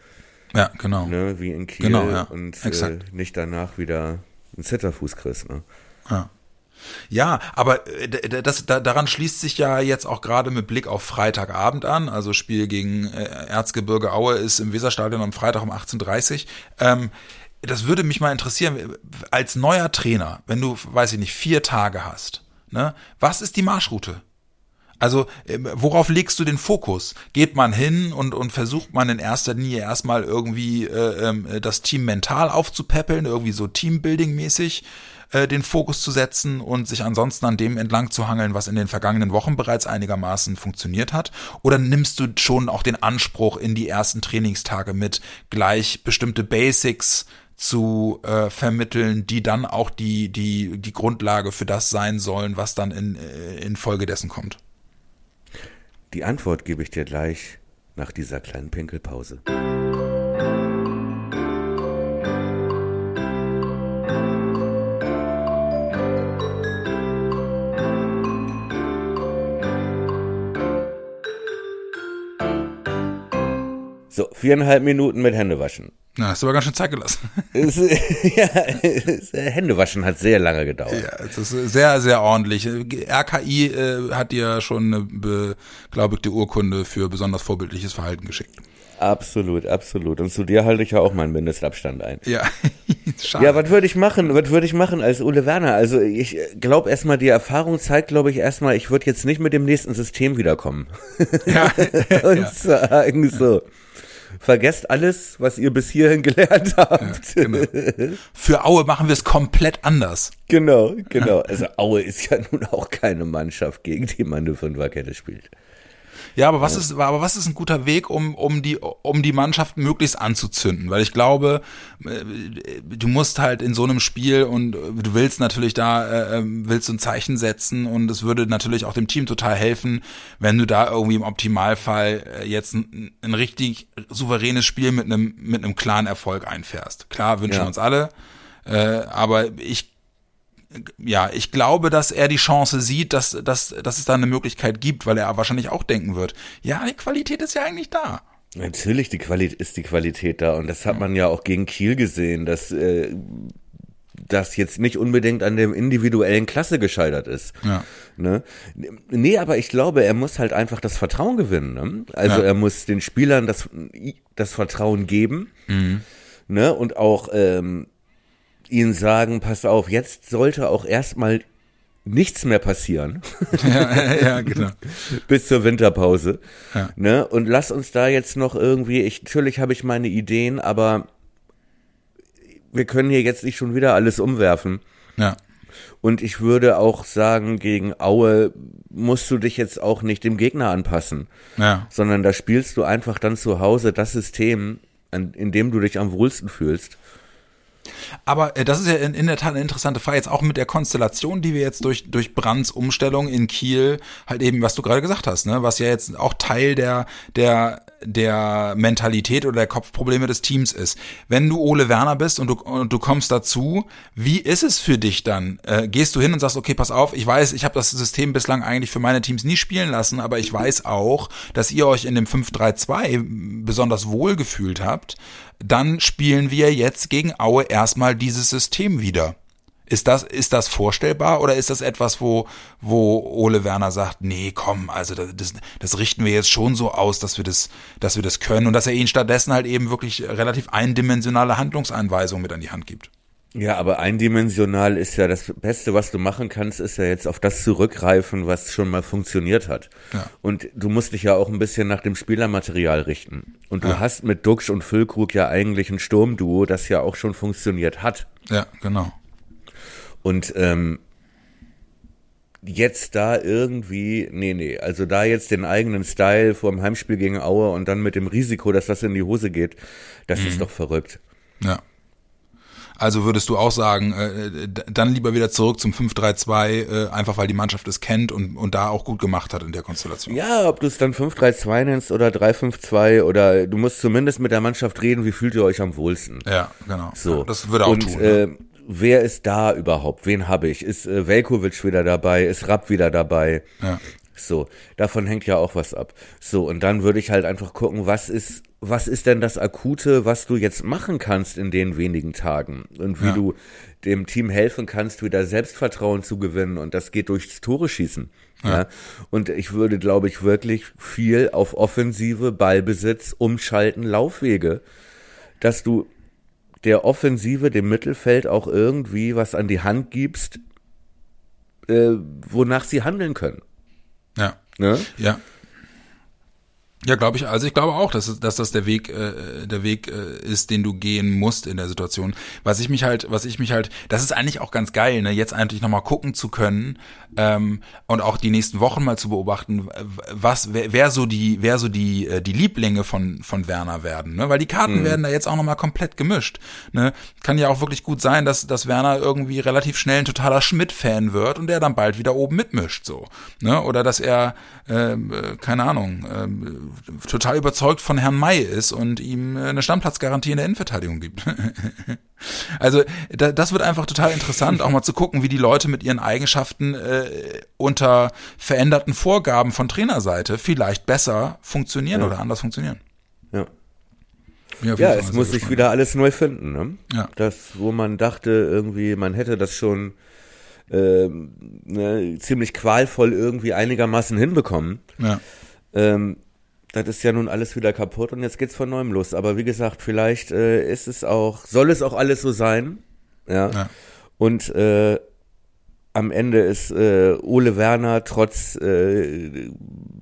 Ja, genau. Ne, wie in Kiel genau, ja. und äh, nicht danach wieder einen Zitterfuß kriegst. Ne? Ja. Ja, aber äh, das, da, daran schließt sich ja jetzt auch gerade mit Blick auf Freitagabend an. Also Spiel gegen äh, Erzgebirge Aue ist im Weserstadion am Freitag um 18.30 Uhr. Ähm, das würde mich mal interessieren, als neuer Trainer, wenn du, weiß ich nicht, vier Tage hast, ne, was ist die Marschroute? Also ähm, worauf legst du den Fokus? Geht man hin und, und versucht man in erster Linie erstmal irgendwie äh, äh, das Team mental aufzupäppeln, irgendwie so Teambuilding-mäßig äh, den Fokus zu setzen und sich ansonsten an dem entlang zu hangeln, was in den vergangenen Wochen bereits einigermaßen funktioniert hat? Oder nimmst du schon auch den Anspruch in die ersten Trainingstage mit, gleich bestimmte Basics zu äh, vermitteln, die dann auch die, die, die Grundlage für das sein sollen, was dann in, äh, in Folge dessen kommt? Die Antwort gebe ich dir gleich nach dieser kleinen Pinkelpause. So, viereinhalb Minuten mit Händewaschen. Na, hast du aber ganz schön Zeit gelassen. Es, ja, es, äh, Händewaschen hat sehr lange gedauert. Ja, es ist sehr, sehr ordentlich. RKI äh, hat dir schon eine beglaubigte Urkunde für besonders vorbildliches Verhalten geschickt. Absolut, absolut. Und zu dir halte ich ja auch meinen Mindestabstand ein. Ja, schade. Ja, was würde ich machen? Was würde ich machen als Ole Werner? Also ich glaube erstmal, die Erfahrung zeigt, glaube ich, erstmal, ich würde jetzt nicht mit dem nächsten System wiederkommen. Ja. Und ja. sagen so vergesst alles, was ihr bis hierhin gelernt habt. Ja, genau. Für Aue machen wir es komplett anders. Genau, genau. Also Aue ist ja nun auch keine Mannschaft, gegen die man eine Fünferkette spielt. Ja, aber was ist, aber was ist ein guter Weg, um, um die, um die Mannschaft möglichst anzuzünden? Weil ich glaube, äh, du musst halt in so einem Spiel und du willst natürlich da, äh, ähm, willst du ein Zeichen setzen und es würde natürlich auch dem Team total helfen, wenn du da irgendwie im Optimalfall äh, jetzt ein, ein richtig souveränes Spiel mit einem, mit einem klaren Erfolg einfährst. Klar, wünschen ja. uns alle. Äh, aber ich ja, ich glaube, dass er die Chance sieht, dass, dass, dass es da eine Möglichkeit gibt, weil er wahrscheinlich auch denken wird, ja, die Qualität ist ja eigentlich da. Natürlich die Qualität ist die Qualität da und das hat man ja auch gegen Kiel gesehen, dass äh, das jetzt nicht unbedingt an dem individuellen Klasse gescheitert ist. Ja. Ne? Nee, aber ich glaube, er muss halt einfach das Vertrauen gewinnen. Ne? Also ja. er muss den Spielern das, das Vertrauen geben mhm. ne? und auch ähm, ihnen sagen, pass auf, jetzt sollte auch erstmal nichts mehr passieren. Ja, ja, genau. Bis zur Winterpause. Ja. Ne? Und lass uns da jetzt noch irgendwie, ich, natürlich habe ich meine Ideen, aber wir können hier jetzt nicht schon wieder alles umwerfen. Ja. Und ich würde auch sagen, gegen Aue musst du dich jetzt auch nicht dem Gegner anpassen. Ja. Sondern da spielst du einfach dann zu Hause das System, in dem du dich am wohlsten fühlst. Aber äh, das ist ja in, in, der Tat eine interessante Frage, jetzt auch mit der Konstellation, die wir jetzt durch, durch Brands Umstellung in Kiel halt eben, was du gerade gesagt hast, ne, was ja jetzt auch Teil der, der, der Mentalität oder der Kopfprobleme des Teams ist. Wenn du Ole Werner bist und du, und du kommst dazu, wie ist es für dich dann? Äh, gehst du hin und sagst, okay, pass auf, ich weiß, ich habe das System bislang eigentlich für meine Teams nie spielen lassen, aber ich weiß auch, dass ihr euch in dem 5-3-2 besonders wohl gefühlt habt dann spielen wir jetzt gegen Aue erstmal dieses System wieder. Ist das, ist das vorstellbar oder ist das etwas, wo, wo Ole Werner sagt, nee, komm, also das, das richten wir jetzt schon so aus, dass wir das, dass wir das können und dass er ihnen stattdessen halt eben wirklich relativ eindimensionale Handlungseinweisungen mit an die Hand gibt? Ja, aber eindimensional ist ja das Beste, was du machen kannst, ist ja jetzt auf das zurückgreifen, was schon mal funktioniert hat. Ja. Und du musst dich ja auch ein bisschen nach dem Spielermaterial richten. Und du ja. hast mit Duxch und Füllkrug ja eigentlich ein Sturmduo, das ja auch schon funktioniert hat. Ja, genau. Und ähm, jetzt da irgendwie, nee, nee, also da jetzt den eigenen Style vor dem Heimspiel gegen Aue und dann mit dem Risiko, dass das in die Hose geht, das mhm. ist doch verrückt. Ja. Also würdest du auch sagen, äh, dann lieber wieder zurück zum 5-3-2, äh, einfach weil die Mannschaft es kennt und, und da auch gut gemacht hat in der Konstellation. Ja, ob du es dann 5-3-2 nennst oder 3-5-2 oder du musst zumindest mit der Mannschaft reden, wie fühlt ihr euch am wohlsten. Ja, genau. So. das würde auch und, tun. Ne? Äh, wer ist da überhaupt? Wen habe ich? Ist äh, Velkovic wieder dabei? Ist Rapp wieder dabei? Ja. So, davon hängt ja auch was ab. So, und dann würde ich halt einfach gucken, was ist, was ist denn das Akute, was du jetzt machen kannst in den wenigen Tagen und wie ja. du dem Team helfen kannst, wieder Selbstvertrauen zu gewinnen und das geht durchs Tore schießen. Ja. ja. Und ich würde, glaube ich, wirklich viel auf Offensive, Ballbesitz, Umschalten, Laufwege, dass du der Offensive, dem Mittelfeld auch irgendwie was an die Hand gibst, äh, wonach sie handeln können. Ja. Ne? Ja. Ja, glaube ich. Also ich glaube auch, dass, dass das der Weg, äh, der Weg äh, ist, den du gehen musst in der Situation. Was ich mich halt, was ich mich halt, das ist eigentlich auch ganz geil, ne, jetzt eigentlich nochmal gucken zu können ähm, und auch die nächsten Wochen mal zu beobachten, was, wer, wer so die, wer so die, äh, die Lieblinge von von Werner werden, ne? Weil die Karten mhm. werden da jetzt auch nochmal komplett gemischt. Ne? Kann ja auch wirklich gut sein, dass dass Werner irgendwie relativ schnell ein totaler Schmidt-Fan wird und der dann bald wieder oben mitmischt, so, ne? Oder dass er, ähm, äh, keine Ahnung. Äh, total überzeugt von Herrn May ist und ihm eine Stammplatzgarantie in der Innenverteidigung gibt. also da, das wird einfach total interessant, auch mal zu gucken, wie die Leute mit ihren Eigenschaften äh, unter veränderten Vorgaben von Trainerseite vielleicht besser funktionieren ja. oder anders funktionieren. Ja. Ja, es muss sich wieder alles neu finden. Ne? Ja. Das, wo man dachte, irgendwie, man hätte das schon ähm, ne, ziemlich qualvoll irgendwie einigermaßen hinbekommen. Ja. Ähm, das ist ja nun alles wieder kaputt und jetzt geht's von neuem los. Aber wie gesagt, vielleicht äh, ist es auch, soll es auch alles so sein. Ja. ja. Und äh, am Ende ist äh, Ole Werner trotz äh,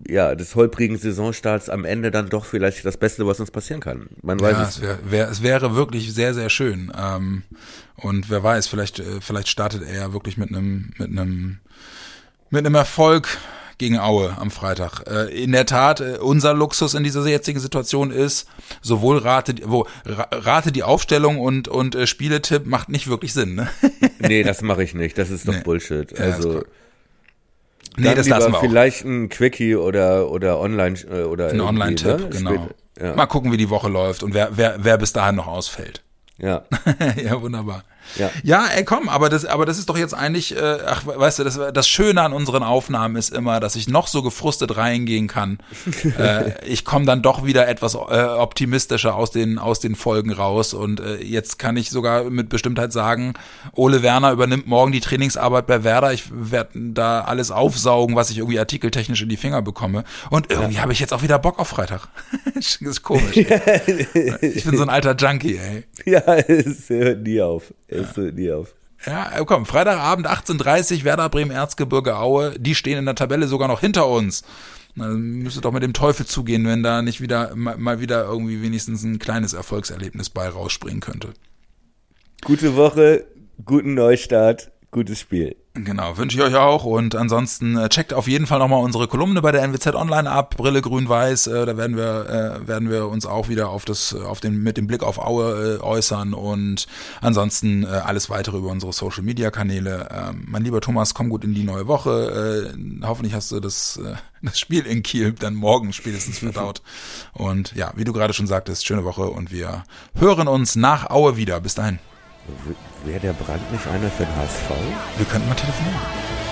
ja, des holprigen Saisonstarts am Ende dann doch vielleicht das Beste, was uns passieren kann. Man weiß ja, es. Wär, wär, es wäre wirklich sehr, sehr schön. Ähm, und wer weiß, vielleicht, äh, vielleicht startet er ja wirklich mit einem, mit einem, mit einem Erfolg gegen Aue am Freitag. Äh, in der Tat, äh, unser Luxus in dieser jetzigen Situation ist, sowohl Rate, wo, Rate die Aufstellung und, und äh, Spieletipp macht nicht wirklich Sinn. Ne? nee, das mache ich nicht. Das ist doch nee. Bullshit. Also. Ja, Nee, das lassen wir vielleicht auch. ein Quickie oder oder Online oder ein Online-Tipp, ne? genau. Ja. Mal gucken, wie die Woche läuft und wer wer wer bis dahin noch ausfällt. Ja. ja, wunderbar. Ja. ja, ey, komm, aber das, aber das ist doch jetzt eigentlich, äh, ach, weißt du, das, das Schöne an unseren Aufnahmen ist immer, dass ich noch so gefrustet reingehen kann. äh, ich komme dann doch wieder etwas äh, optimistischer aus den, aus den Folgen raus und äh, jetzt kann ich sogar mit Bestimmtheit sagen, Ole Werner übernimmt morgen die Trainingsarbeit bei Werder. Ich werde da alles aufsaugen, was ich irgendwie artikeltechnisch in die Finger bekomme. Und irgendwie ja. habe ich jetzt auch wieder Bock auf Freitag. das ist komisch. Ich bin so ein alter Junkie, ey. Ja, es hört nie auf. Es hört nie auf. Ja, komm, Freitagabend 18.30 Werder Bremen Erzgebirge Aue, die stehen in der Tabelle sogar noch hinter uns. Dann müsste doch mit dem Teufel zugehen, wenn da nicht wieder mal wieder irgendwie wenigstens ein kleines Erfolgserlebnis bei rausspringen könnte. Gute Woche, guten Neustart, gutes Spiel. Genau, wünsche ich euch auch und ansonsten äh, checkt auf jeden Fall nochmal unsere Kolumne bei der NWZ Online ab, Brille grün-weiß, äh, da werden wir äh, werden wir uns auch wieder auf das auf den mit dem Blick auf Aue äh, äußern und ansonsten äh, alles weitere über unsere Social Media Kanäle. Ähm, mein lieber Thomas, komm gut in die neue Woche. Äh, hoffentlich hast du das äh, das Spiel in Kiel dann morgen spätestens verdaut. Und ja, wie du gerade schon sagtest, schöne Woche und wir hören uns nach Aue wieder. Bis dahin. Wäre der Brand nicht einer für den HSV? Wir könnten mal telefonieren.